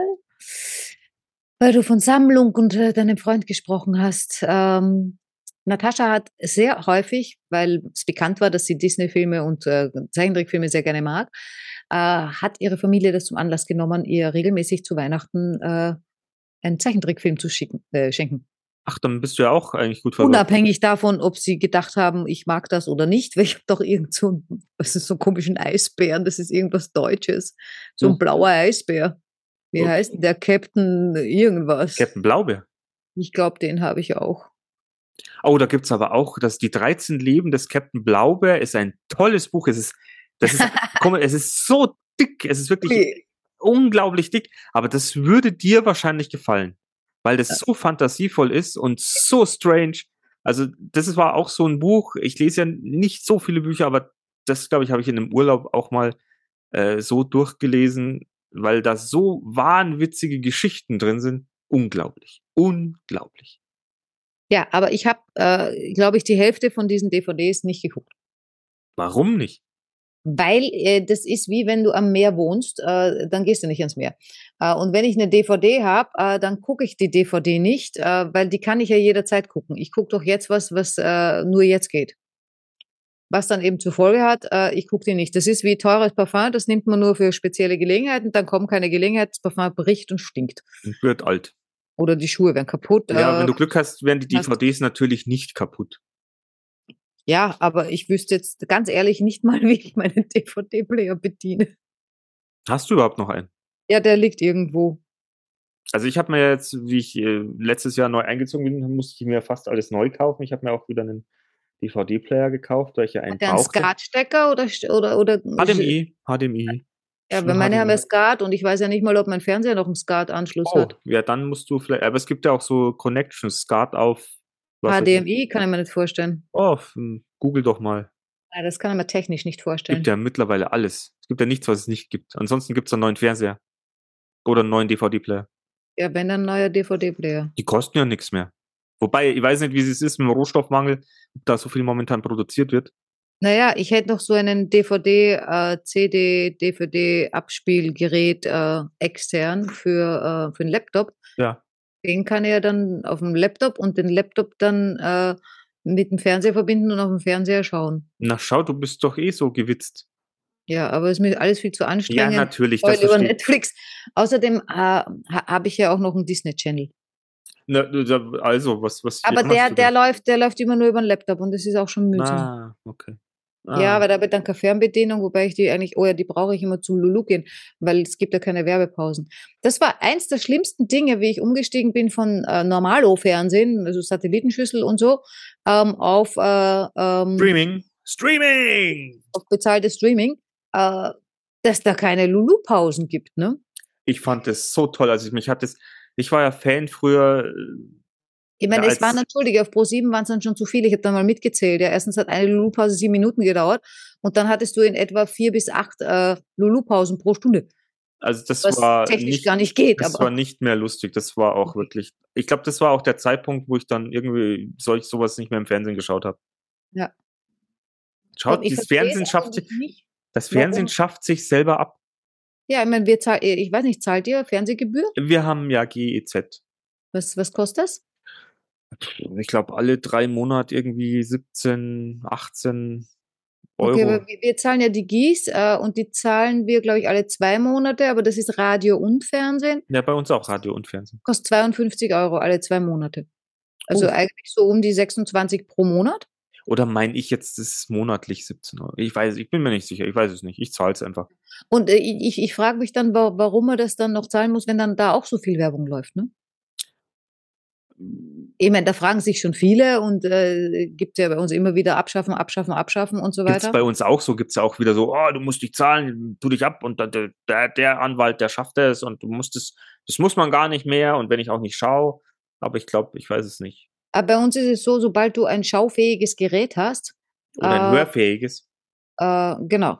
weil du von Sammlung und äh, deinem Freund gesprochen hast, ähm, Natascha hat sehr häufig, weil es bekannt war, dass sie Disney-Filme und äh, Zeichentrickfilme sehr gerne mag, äh, hat ihre Familie das zum Anlass genommen, ihr regelmäßig zu Weihnachten äh, einen Zeichentrickfilm zu schicken, äh, schenken. Ach, dann bist du ja auch eigentlich gut versorgt. Unabhängig davon, ob sie gedacht haben, ich mag das oder nicht, weil ich habe doch irgend so, einen- was ist so einen komischen Eisbären, das ist irgendwas Deutsches. So ein Hm. blauer Eisbär. Wie Oh. heißt der Captain irgendwas? Captain Blaubeer. Ich glaube, den habe ich auch. Oh, da gibt's aber auch, dass die 13 Leben des Captain Blaubeer ist ein tolles Buch. Es ist, das ist, komm, es ist so dick. Es ist wirklich unglaublich dick. Aber das würde dir wahrscheinlich gefallen, weil das so fantasievoll ist und so strange. Also, das war auch so ein Buch. Ich lese ja nicht so viele Bücher, aber das, glaube ich, habe ich in einem Urlaub auch mal äh, so durchgelesen, weil da so wahnwitzige Geschichten drin sind. Unglaublich. Unglaublich. Ja, aber ich habe, äh, glaube ich, die Hälfte von diesen DVDs nicht geguckt. Warum nicht? Weil äh, das ist wie wenn du am Meer wohnst, äh, dann gehst du nicht ans Meer. Äh, und wenn ich eine DVD habe, äh, dann gucke ich die DVD nicht, äh, weil die kann ich ja jederzeit gucken. Ich gucke doch jetzt was, was äh, nur jetzt geht. Was dann eben zur Folge hat, ich gucke die nicht. Das ist wie teures Parfum, das nimmt man nur für spezielle Gelegenheiten, dann kommt keine Gelegenheit, das Parfum bricht und stinkt. Und wird alt. Oder die Schuhe werden kaputt. Ja, äh, wenn du Glück hast, werden die DVDs natürlich nicht kaputt. ja, aber ich wüsste jetzt ganz ehrlich nicht mal, wie ich meinen DVD-Player bediene. Hast du überhaupt noch einen? Ja, der liegt irgendwo. Also ich habe mir jetzt, wie ich äh, letztes Jahr neu eingezogen bin, musste ich mir fast alles neu kaufen. Ich habe mir auch wieder einen DVD-Player gekauft, weil ich ja einen Hat der einen brauchte. Skatstecker oder, oder, oder HDMI, HDMI. Ja, weil meine haben ja. Skat und ich weiß ja nicht mal, ob mein Fernseher noch einen Skat-Anschluss Oh, hat. ja, dann musst du vielleicht, aber es gibt ja auch so Connections, SCART auf. HDMI kann ich mir nicht vorstellen. Oh, hm, google doch mal. Nein, das kann ich mir technisch nicht Es vorstellen. gibt ja mittlerweile alles. Es gibt ja nichts, was es nicht gibt. Ansonsten gibt es einen neuen Fernseher. Oder einen neuen DVD-Player. Ja, wenn dann ein neuer DVD-Player. Die kosten ja nichts mehr. Wobei, ich weiß nicht, wie es ist mit dem Rohstoffmangel, ob da so viel momentan produziert wird. Naja, ich hätte noch so einen DVD, äh, CD, DVD-Abspielgerät äh, extern für, äh, für einen Laptop. Ja. Den kann er dann auf dem Laptop und den Laptop dann äh, mit dem Fernseher verbinden und auf dem Fernseher schauen. Na schau, du bist doch eh so gewitzt. Ja, aber es ist mir alles viel zu Ja, anstrengend. natürlich. Voll Das über. Netflix. Außerdem äh, ha, habe ich ja auch noch einen Disney-Channel. Na, also, was, was. Aber der, der läuft, der läuft immer nur über den Laptop und das ist auch schon mühsam. Ah, okay. Ja, Ah, aber da wird dann keine Fernbedienung, wobei ich die eigentlich, oh ja, die brauche ich immer zum Lulu gehen, weil es gibt ja keine Werbepausen. Das war eins der schlimmsten Dinge, wie ich umgestiegen bin von äh, Normalo-Fernsehen, also Satellitenschüssel und so, ähm, auf, äh, ähm, Streaming. Streaming! auf bezahltes Streaming, äh, dass da keine Lulu-Pausen gibt, ne? Ich fand das so toll. Also, ich mich hat das. Ich war ja Fan früher. Ich meine, Ja, es waren natürlich, auf Pro 7 waren es dann schon zu viele. Ich habe da mal mitgezählt. Ja, erstens hat eine Lulu-Pause sieben Minuten gedauert und dann hattest du in etwa vier bis acht äh, Lulu-Pausen pro Stunde, Also, das was war. technisch nicht, gar nicht geht. Das aber war nicht mehr lustig. Das war auch wirklich. Ich glaube, das war auch der Zeitpunkt, wo ich dann irgendwie solch sowas nicht mehr im Fernsehen geschaut habe. Ja. Schaut, das Fernsehen schafft sich, das Fernsehen Warum? schafft sich selber ab. Ja, ich meine, wir zahlen, ich weiß nicht, zahlt ihr Fernsehgebühr? Wir haben ja GEZ. Was, was kostet das? Ich glaube, alle drei Monate irgendwie 17, 18 Euro. Okay, aber wir, zahlen ja die GIS äh, und die zahlen wir, glaube ich, alle zwei Monate, aber das ist Radio und Fernsehen. ja, bei uns auch Radio und Fernsehen. Kostet 52 Euro alle zwei Monate. Also Oh. eigentlich so um die 26 pro Monat. Oder meine ich jetzt, das ist monatlich 17 Euro? Ich weiß, ich bin mir nicht sicher. Ich weiß es nicht. Ich zahle es einfach. Und äh, ich, ich frage mich dann, wa- warum man das dann noch zahlen muss, wenn dann da auch so viel Werbung läuft, ne? Ich meine, da fragen sich schon viele und äh, gibt ja bei uns immer wieder abschaffen, abschaffen, abschaffen und so weiter. bei uns auch so? Gibt es auch wieder so, oh, du musst dich zahlen, tu dich ab und der, der, der Anwalt, der schafft es und du musst es, das muss man gar nicht mehr und wenn ich auch nicht schaue, aber ich glaube, ich weiß es nicht. Aber bei uns ist es so, sobald du ein schaufähiges Gerät hast, Oder ein Äh, hörfähiges. äh, genau,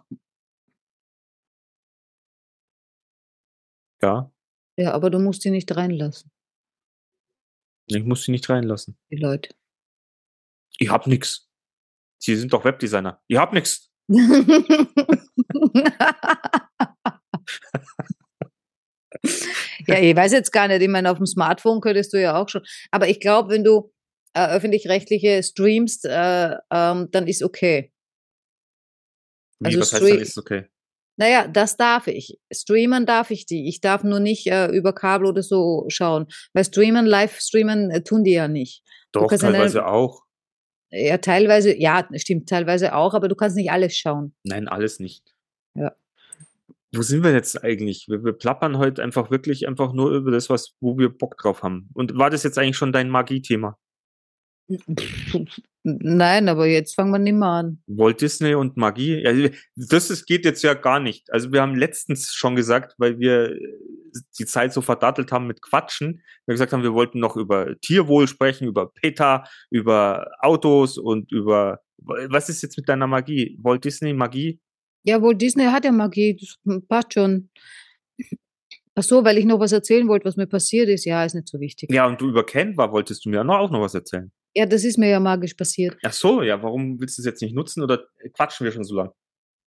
Ja, ja, aber du musst sie nicht reinlassen, ich muss sie nicht reinlassen. die Leute. Ich hab nix. Sie sind doch Webdesigner. Ich hab nix. ja, ich weiß jetzt gar nicht, ich meine, auf dem Smartphone könntest du ja auch schon. Aber ich glaube, wenn du äh, öffentlich-rechtliche streamst, äh, ähm, dann ist okay. Wie, Also was heißt dann ist okay? Naja, das darf ich. Streamen darf ich die. Ich darf nur nicht äh, über Kabel oder so schauen. Weil streamen, live streamen äh, tun die ja nicht. Doch, teilweise auch. Ja, teilweise, ja, stimmt, teilweise auch, aber du kannst nicht alles schauen. Nein, alles nicht. Ja. Wo sind wir jetzt eigentlich? Wir, wir plappern heute einfach wirklich einfach nur über das, was, wo wir Bock drauf haben. Und war das jetzt eigentlich schon dein Magie-Thema? Nein, aber jetzt fangen wir nicht mehr an. Walt Disney und Magie. Ja, das ist, geht jetzt ja gar nicht. Also wir haben letztens schon gesagt, weil wir die Zeit so verdattelt haben mit Quatschen, wir gesagt haben, wir wollten noch über Tierwohl sprechen, über PETA, über Autos und über was ist jetzt mit deiner Magie? Walt Disney Magie? Ja, Walt Disney hat ja Magie, das passt schon. Ach so, weil ich noch was erzählen wollte, was mir passiert ist. Ja, ist nicht so wichtig. Ja, und du über Canva wolltest du mir auch noch was erzählen. Ja, das ist mir ja magisch passiert. Ach so, ja, warum willst du es jetzt nicht nutzen oder quatschen wir schon so lang?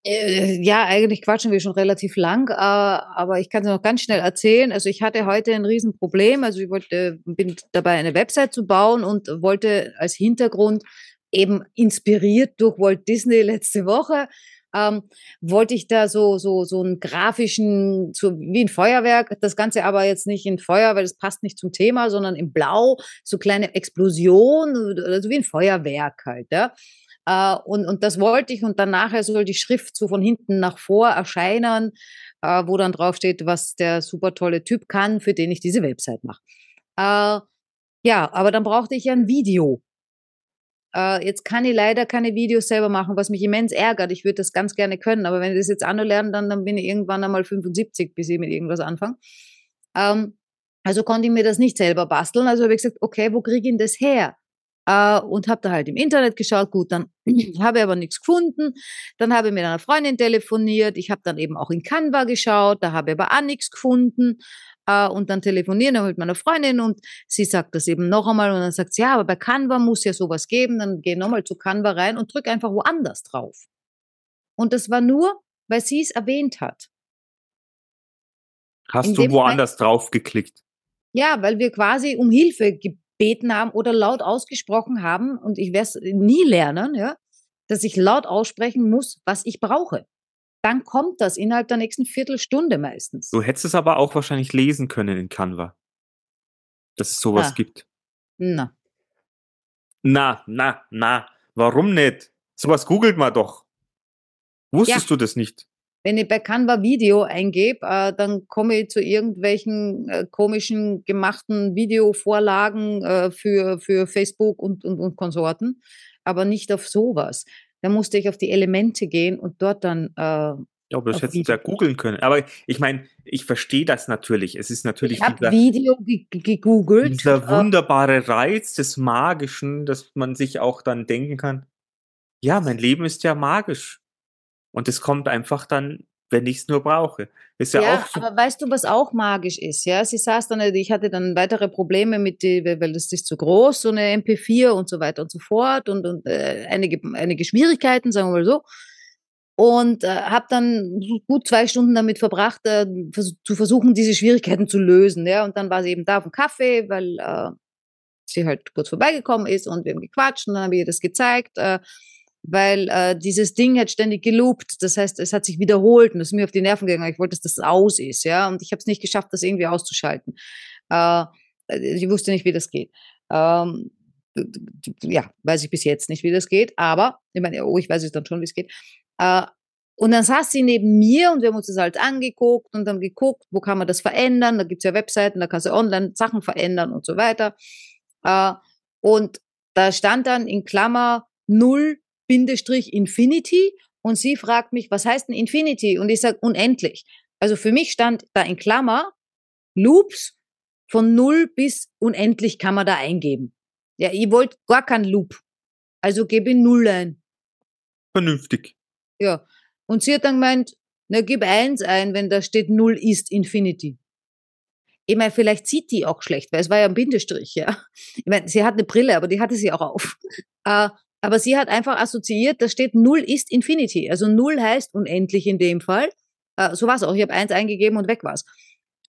Äh, ja, eigentlich quatschen wir schon relativ lang, äh, aber ich kann es noch ganz schnell erzählen. Also ich hatte heute ein Riesenproblem. Also ich wollte, bin dabei eine Website zu bauen und wollte als Hintergrund eben inspiriert durch Walt Disney letzte Woche ähm, wollte ich da so, so, so einen grafischen, so wie ein Feuerwerk, das Ganze aber jetzt nicht in Feuer, weil das passt nicht zum Thema, sondern in Blau, so kleine Explosion, also wie ein Feuerwerk halt, ja. Uh, und, und das wollte ich und dann nachher soll die Schrift so von hinten nach vor erscheinen, uh, wo dann drauf steht, was der super tolle Typ kann, für den ich diese Website mache. Uh, ja, aber dann brauchte ich ja ein Video. Äh, jetzt kann ich leider keine Videos selber machen, was mich immens ärgert. Ich würde das ganz gerne können, aber wenn ich das jetzt anlernen, dann, dann bin ich irgendwann einmal 75, bis ich mit irgendwas anfange. Ähm, also konnte ich mir das nicht selber basteln. Also habe ich gesagt, okay, wo kriege ich denn das her? Uh, und habe da halt im Internet geschaut, gut, dann habe ich aber nichts gefunden. Dann habe ich mit einer Freundin telefoniert. Ich habe dann eben auch in Canva geschaut, da habe ich aber auch nichts gefunden äh, und dann telefonieren wir mit meiner Freundin und sie sagt das eben noch einmal und dann sagt sie, ja, aber bei Canva muss ja sowas geben, dann geh nochmal zu Canva rein und drück einfach woanders drauf. Und das war nur, weil sie es erwähnt hat. Hast In du woanders Fall, drauf geklickt? Ja, weil wir quasi um Hilfe gebeten haben oder laut ausgesprochen haben und ich werde es nie lernen, ja, dass ich laut aussprechen muss, was ich brauche dann kommt das innerhalb der nächsten Viertelstunde meistens. Du hättest es aber auch wahrscheinlich lesen können in Canva. Dass es sowas ah. gibt. Na. Na, na, na. Warum nicht? Sowas googelt man doch. Wusstest ja. du das nicht? Wenn ich bei Canva Video eingebe, äh, dann komme ich zu irgendwelchen äh, komischen gemachten Videovorlagen äh, für, für Facebook und, und, und Konsorten, aber nicht auf sowas. Da musste ich auf die Elemente gehen und dort dann. Äh, ja, aber das hättest du ja googeln können. Aber ich meine, ich verstehe das natürlich. Es ist natürlich. Ich habe Video gegoogelt. Dieser äh wunderbare Reiz des Magischen, dass man sich auch dann denken kann, ja, mein Leben ist ja magisch. Und es kommt einfach dann wenn ich es nur brauche. Ist ja, ja auch so. aber weißt du, was auch magisch ist? Ja, sie saß dann, ich hatte dann weitere Probleme mit, die, weil das ist zu groß, so eine MP4 und so weiter und so fort und, und äh, einige, einige Schwierigkeiten, sagen wir mal so. Und äh, habe dann gut zwei Stunden damit verbracht, äh, vers zu versuchen, diese Schwierigkeiten zu lösen. Ja, und dann war sie eben da auf dem Kaffee, weil äh, sie halt kurz vorbeigekommen ist und wir haben gequatscht und dann habe ich ihr das gezeigt. Äh, weil äh, dieses Ding hat ständig geloopt. Das heißt, es hat sich wiederholt und es ist mir auf die Nerven gegangen. Ich wollte, dass das aus ist, ja, und ich habe es nicht geschafft, das irgendwie auszuschalten. Äh, ich wusste nicht, wie das geht. Ähm, ja, weiß ich bis jetzt nicht, wie das geht, aber ich meine, oh, ich weiß es dann schon, wie es geht. Äh, und dann saß sie neben mir und wir haben uns das halt angeguckt und dann geguckt, wo kann man das verändern. Da gibt es ja Webseiten, da kannst du online Sachen verändern und so weiter. Äh, und da stand dann in Klammer null Bindestrich Infinity und sie fragt mich, was heißt denn Infinity? Und ich sage unendlich. Also für mich stand da in Klammer Loops von null bis unendlich kann man da eingeben. Ja, ich wollte gar keinen Loop. Also gebe ich null ein. Vernünftig. Ja. Und sie hat dann gemeint, na, gib eins ein, wenn da steht null ist Infinity. Ich meine, vielleicht sieht die auch schlecht, weil es war ja ein Bindestrich, ja. Ich meine, sie hat eine Brille, aber die hatte sie auch auf. Äh, aber sie hat einfach assoziiert, da steht Null ist Infinity. Also Null heißt unendlich in dem Fall. Äh, so war es auch. Ich habe eins eingegeben und weg war's.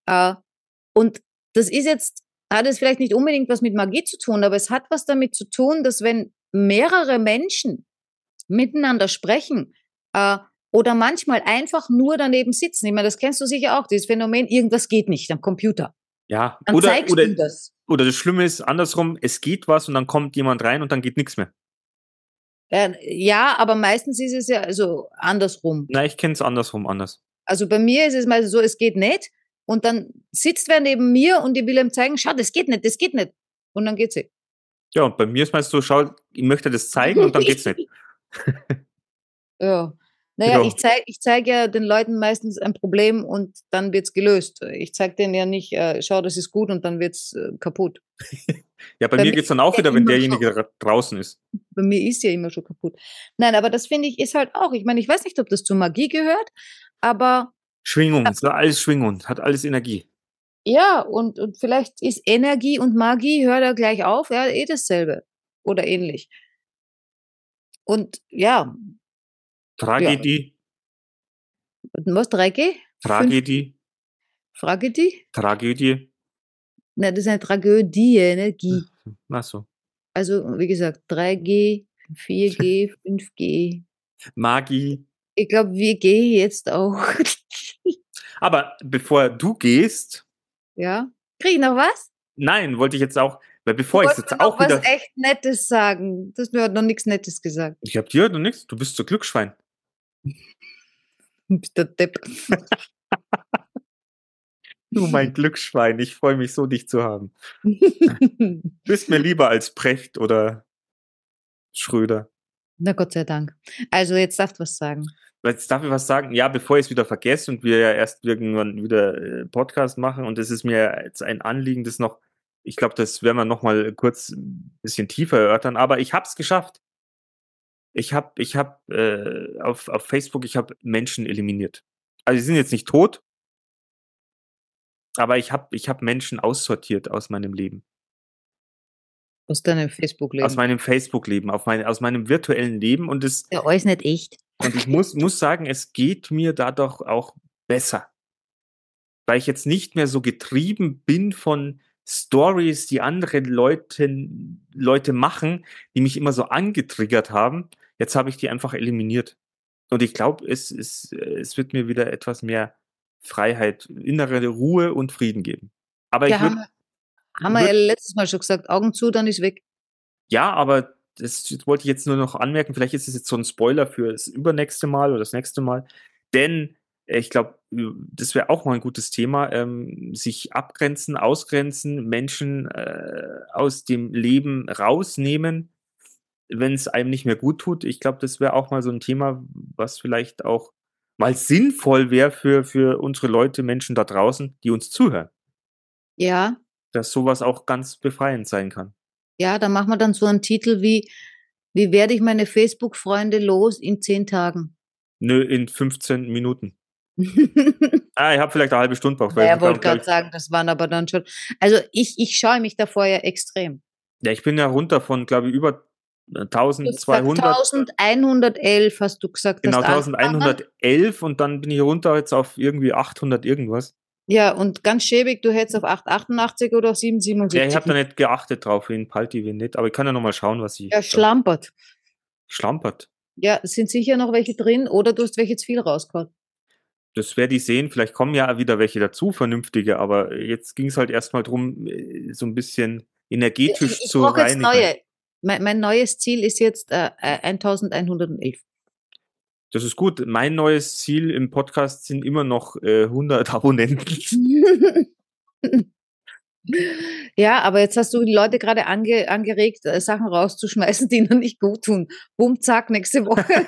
Äh, und das ist jetzt, hat es vielleicht nicht unbedingt was mit Magie zu tun, aber es hat was damit zu tun, dass wenn mehrere Menschen miteinander sprechen äh, Oder manchmal einfach nur daneben sitzen. Ich meine, das kennst du sicher auch, dieses Phänomen, irgendwas geht nicht am Computer. Ja, Dann oder, zeigst oder, du das. oder das Schlimme ist andersrum, es geht was und dann kommt jemand rein und dann geht nichts mehr. Äh, Ja, aber meistens ist es ja also andersrum. Na, ich kenne es andersrum anders. Also bei mir ist es mal so, es geht nicht. Und dann sitzt wer neben mir und ich will ihm zeigen, schau, das geht nicht, das geht nicht. Und dann geht's eh. Ja, und bei mir ist meist so, schau, ich möchte das zeigen und dann geht's nicht. Ja. Naja, Ja. ich zeige ich zeig ja den Leuten meistens ein Problem und dann wird's gelöst. Ich zeige denen ja nicht, äh, schau, das ist gut und dann wird's äh, kaputt. Ja, bei, Bei mir mir geht's dann auch wieder, wenn derjenige ra- draußen ist. Bei mir ist ja immer schon kaputt. Nein, aber das finde ich ist halt auch, ich meine, ich weiß nicht, ob das zur Magie gehört, aber Schwingung, es ist alles Schwingung, hat alles Energie. ja, und, und vielleicht ist Energie und Magie, hört er gleich auf, ja, eh dasselbe oder ähnlich. Und ja, Tragödie, was, 3G? Tragödie, Frage die? Tragödie. Na, das ist eine Tragödie, ne? Gi. Na so. Also, wie gesagt, 3G, 4G, 5G. Magie. Ich glaube, wir gehen jetzt auch. Aber bevor du gehst, ja? Krieg ich noch was? nein, wollte ich jetzt auch, weil bevor ich Wolltest jetzt du noch auch wieder. was echt Nettes sagen. Du hast mir heute noch nichts Nettes gesagt. Ich hab dir noch nichts, du bist so Glücksschwein. Du bist der Depp. Du mein Glücksschwein, ich freue mich so, dich zu haben. Bist mir lieber als Precht oder Schröder. Na Gott sei Dank. Also, jetzt darfst du was sagen. Jetzt darf ich was sagen? Ja, bevor ich es wieder vergesse und wir ja erst irgendwann wieder äh, Podcast machen und es ist mir jetzt ein Anliegen, das noch, ich glaube, das werden wir noch mal kurz ein bisschen tiefer erörtern, aber ich habe es geschafft. Ich habe ich hab, äh, auf, auf Facebook, ich habe Menschen eliminiert. Also sie sind jetzt nicht tot, aber ich habe ich hab Menschen aussortiert aus meinem Leben. Aus deinem Facebook-Leben. Aus meinem Facebook-Leben, mein, aus meinem virtuellen Leben und es, ja, alles nicht echt. Und ich muss, muss sagen, es geht mir dadurch auch besser. Weil ich jetzt nicht mehr so getrieben bin von Stories, die andere Leute, Leute machen, die mich immer so angetriggert haben. Jetzt habe ich die einfach eliminiert. Und ich glaube, es, es, es wird mir wieder etwas mehr Freiheit, innere Ruhe und Frieden geben. Aber Ja, ich haben, würde, wir- haben wir ja würd- letztes Mal schon gesagt, Augen zu, dann ist weg. ja, aber das wollte ich jetzt nur noch anmerken. Vielleicht ist es jetzt so ein Spoiler für das übernächste Mal oder das nächste Mal. Denn äh, ich glaube, das wäre auch mal ein gutes Thema. Ähm, sich abgrenzen, ausgrenzen, Menschen äh, aus dem Leben rausnehmen, wenn es einem nicht mehr gut tut. Ich glaube, das wäre auch mal so ein Thema, was vielleicht auch mal sinnvoll wäre für, für unsere Leute, Menschen da draußen, die uns zuhören. Ja, Dass sowas auch ganz befreiend sein kann. ja, da machen wir dann so einen Titel wie, wie werde ich meine Facebook-Freunde los in zehn Tagen? Nö, in 15 Minuten. Ah, ich habe vielleicht eine halbe Stunde braucht. er ich wollte gerade sagen, das waren aber dann schon. Also ich, ich scheue mich davor ja extrem. ja, ich bin ja runter von, glaube ich, über äh, Du hast gesagt, 1200. 1111 hast du gesagt. Genau, hast du angefangen. 1111 und dann bin ich runter jetzt auf irgendwie 800 irgendwas. Ja, und ganz schäbig, du hättest auf 888 oder auf Ja, 777. ich habe da nicht geachtet drauf, wen Palti, wen nicht, aber ich kann ja nochmal schauen, was ich ja, schlampert. schlampert. Ja, sind sicher noch welche drin oder du hast welche zu viel rausgehauen. Das werde ich sehen, vielleicht kommen ja wieder welche dazu, vernünftige, aber jetzt ging es halt erstmal drum, äh, so ein bisschen energetisch Ich, ich zu brauche jetzt reinigen. neue. Mein, mein neues Ziel ist jetzt äh, äh, 1111. Das ist gut. Mein neues Ziel im Podcast sind immer noch äh, 100 Abonnenten. ja, aber jetzt hast du die Leute gerade ange, angeregt, äh, Sachen rauszuschmeißen, die ihnen nicht gut tun. Bumm, zack, nächste Woche.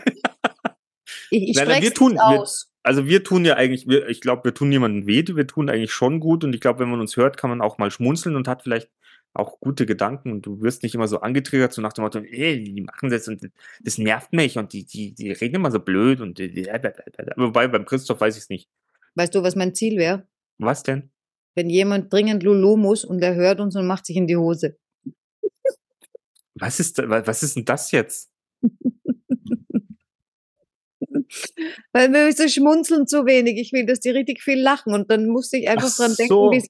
ich ich spreche wir tun- wir- aus. Also wir tun ja eigentlich, wir, ich glaube, wir tun niemandem weh, wir tun eigentlich schon gut und ich glaube, wenn man uns hört, kann man auch mal schmunzeln und hat vielleicht auch gute Gedanken und du wirst nicht immer so angetriggert, so nach dem Motto, ey, die machen das und das nervt mich und die, die, die reden immer so blöd und die, wobei beim Christoph weiß ich es nicht. Weißt du, was mein Ziel wäre? Was denn? Wenn jemand dringend Lulu muss und er hört uns und macht sich in die Hose. Was ist, was ist denn das jetzt? Weil wir so schmunzeln zu wenig. Ich will, dass die richtig viel lachen. Und dann musste ich einfach Ach dran denken, so. wie's-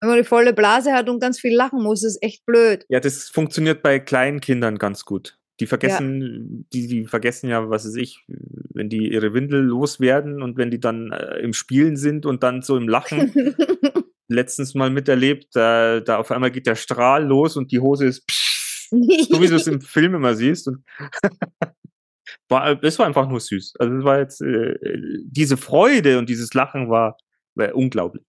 wenn man eine volle Blase hat und ganz viel lachen muss, ist echt blöd. Ja, das funktioniert bei kleinen Kindern ganz gut. Die vergessen, die, die vergessen ja, was weiß ich, wenn die ihre Windel loswerden und wenn die dann äh, im Spielen sind und dann so im Lachen. Letztens mal miterlebt, da, da auf einmal geht der Strahl los und die Hose ist psch, so wie du es im Film immer siehst. Und war, es war einfach nur süß. Also es war jetzt äh, diese Freude und dieses Lachen war, war unglaublich.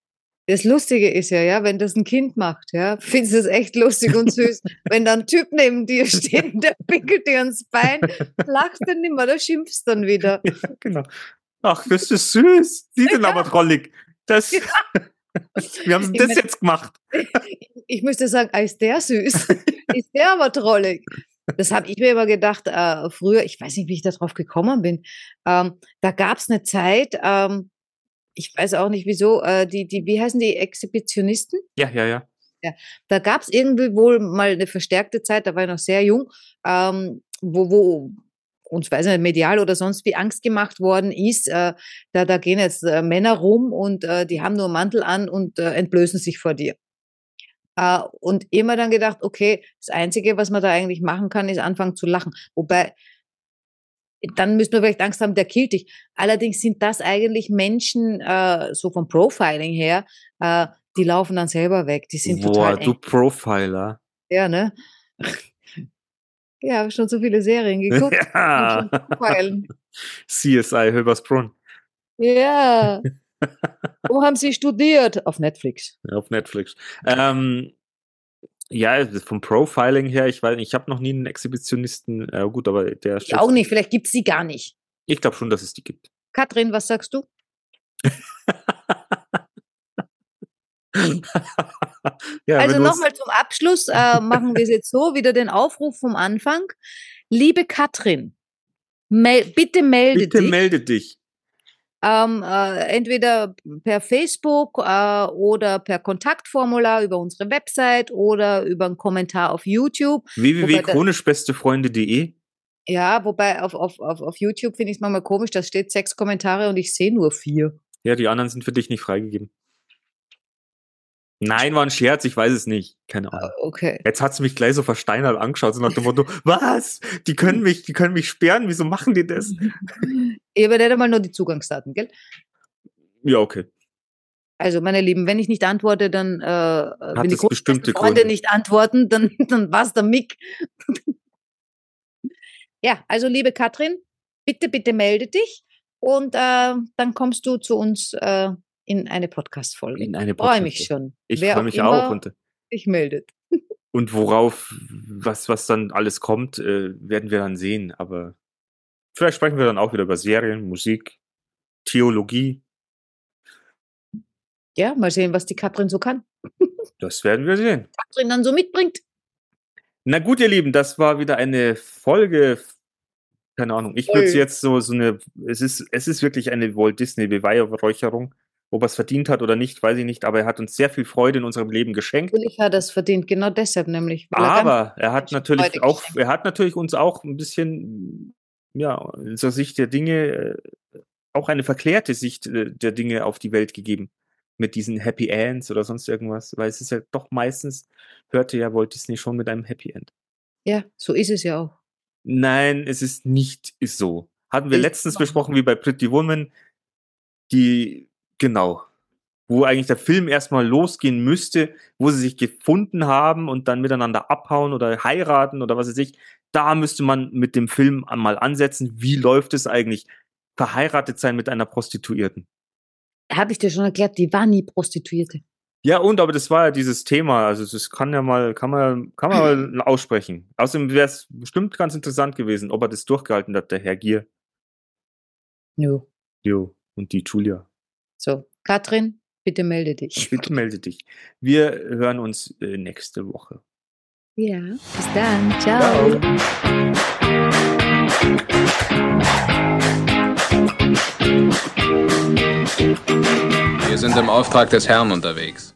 Das Lustige ist ja, ja, wenn das ein Kind macht, ja, findest du es echt lustig und süß. wenn da ein Typ neben dir steht der pickelt dir ins Bein, lachst du nicht mehr, da schimpfst dann wieder. Ja, genau. Ach, das ist süß. Die sind Ja. aber trollig. Das, Ja. wir haben Ich das jetzt gemacht. Ich müsste sagen, ah, ist der süß? ist der aber trollig? Das habe ich mir immer gedacht, äh, früher, ich weiß nicht, wie ich da drauf gekommen bin. Ähm, da gab es eine Zeit, ähm, ich weiß auch nicht wieso, äh, die, die, wie heißen die, Exhibitionisten? Ja, ja, ja. Da gab es irgendwie wohl mal eine verstärkte Zeit, da war ich noch sehr jung, ähm, wo, wo uns, weiß nicht, medial oder sonst wie Angst gemacht worden ist. Äh, da, da gehen jetzt äh, Männer rum und äh, die haben nur einen Mantel an und äh, entblößen sich vor dir. Äh, und immer dann gedacht, okay, das Einzige, was man da eigentlich machen kann, ist anfangen zu lachen. Wobei, dann müssen wir vielleicht Angst haben, der killt dich. Allerdings sind das eigentlich Menschen, äh, so vom Profiling her, äh, die laufen dann selber weg. Die sind Boah, total du eng. Profiler. Ja, ne? Ja, habe schon so viele Serien geguckt. Ja. CSI Höbersbrunn Ja. Wo haben Sie studiert? Auf Netflix. auf Netflix. Ähm, ja, vom Profiling her, ich weiß ich habe noch nie einen Exhibitionisten, ja gut, aber der Ich auch nicht, vielleicht gibt's die gar nicht. Ich glaube schon, dass es die gibt. Katrin, was sagst du? ja, also nochmal zum Abschluss äh, machen wir es jetzt so, wieder den Aufruf vom Anfang. Liebe Katrin, mel bitte melde Bitte dich. melde dich. Ähm, äh, entweder per Facebook äh, oder per Kontaktformular über unsere Website oder über einen Kommentar auf YouTube. Www.chronischbestefreunde.de Ja, wobei auf, auf, auf, auf YouTube finde ich es manchmal komisch, da steht sechs Kommentare und ich sehe nur vier. Ja, die anderen sind für dich nicht freigegeben. Nein, war ein Scherz, ich weiß es nicht. Keine Ahnung. Okay. Jetzt hat sie mich gleich so versteinert angeschaut, so nach dem Motto, was? Die können mich, die können mich sperren, wieso machen die das? Ich habe nicht einmal nur die Zugangsdaten, gell? Ja, okay. Also, meine Lieben, wenn ich nicht antworte, dann, äh, wenn die es großen bestimmte Freunde Gründe. nicht antworten, dann, dann war's der Mick. ja, also, liebe Katrin, bitte, bitte melde dich und äh, dann kommst du zu uns äh, in eine Podcast-Folge. In eine Freue mich Podcast-Folge. schon. Ich freue mich auch. Und, sich meldet. und worauf, was, was dann alles kommt, äh, werden wir dann sehen. Aber vielleicht sprechen wir dann auch wieder über Serien, Musik, Theologie. Ja, mal sehen, was die Katrin so kann. Das werden wir sehen. Katrin dann so mitbringt. Na gut, ihr Lieben, das war wieder eine Folge. Keine Ahnung. Ich würde Voll. jetzt so, so eine, es ist, es ist wirklich eine Walt Disney Beweihräucherung. Ob er es verdient hat oder nicht, weiß ich nicht, aber er hat uns sehr viel Freude in unserem Leben geschenkt. Natürlich hat er es verdient, genau deshalb nämlich. weil er Aber er hat natürlich auch, er hat natürlich uns auch ein bisschen, ja, in der Sicht der Dinge, äh, auch eine verklärte Sicht äh, der Dinge auf die Welt gegeben. Mit diesen Happy Ends oder sonst irgendwas. Weil es ist ja doch meistens, hörte ja Walt Disney schon mit einem Happy End. Ja, so ist es ja auch. Nein, es ist nicht so. Hatten wir Ist letztens besprochen, wie bei Pretty Woman, die, genau, wo eigentlich der Film erstmal losgehen müsste, wo sie sich gefunden haben und dann miteinander abhauen oder heiraten oder was weiß ich. Da müsste man mit dem Film mal ansetzen. Wie läuft es eigentlich? Verheiratet sein mit einer Prostituierten. Habe ich dir schon erklärt, die war nie Prostituierte. Ja, und aber das war ja dieses Thema. Also das kann ja mal, kann man, kann man mal aussprechen. Außerdem wäre es bestimmt ganz interessant gewesen, ob er das durchgehalten hat, der Herr Gier. No. Jo, und die Julia. So, Katrin, bitte melde dich. Bitte melde dich. Wir hören uns äh, nächste Woche. Ja, bis dann. Ciao. Wir sind im Auftrag des Herrn unterwegs.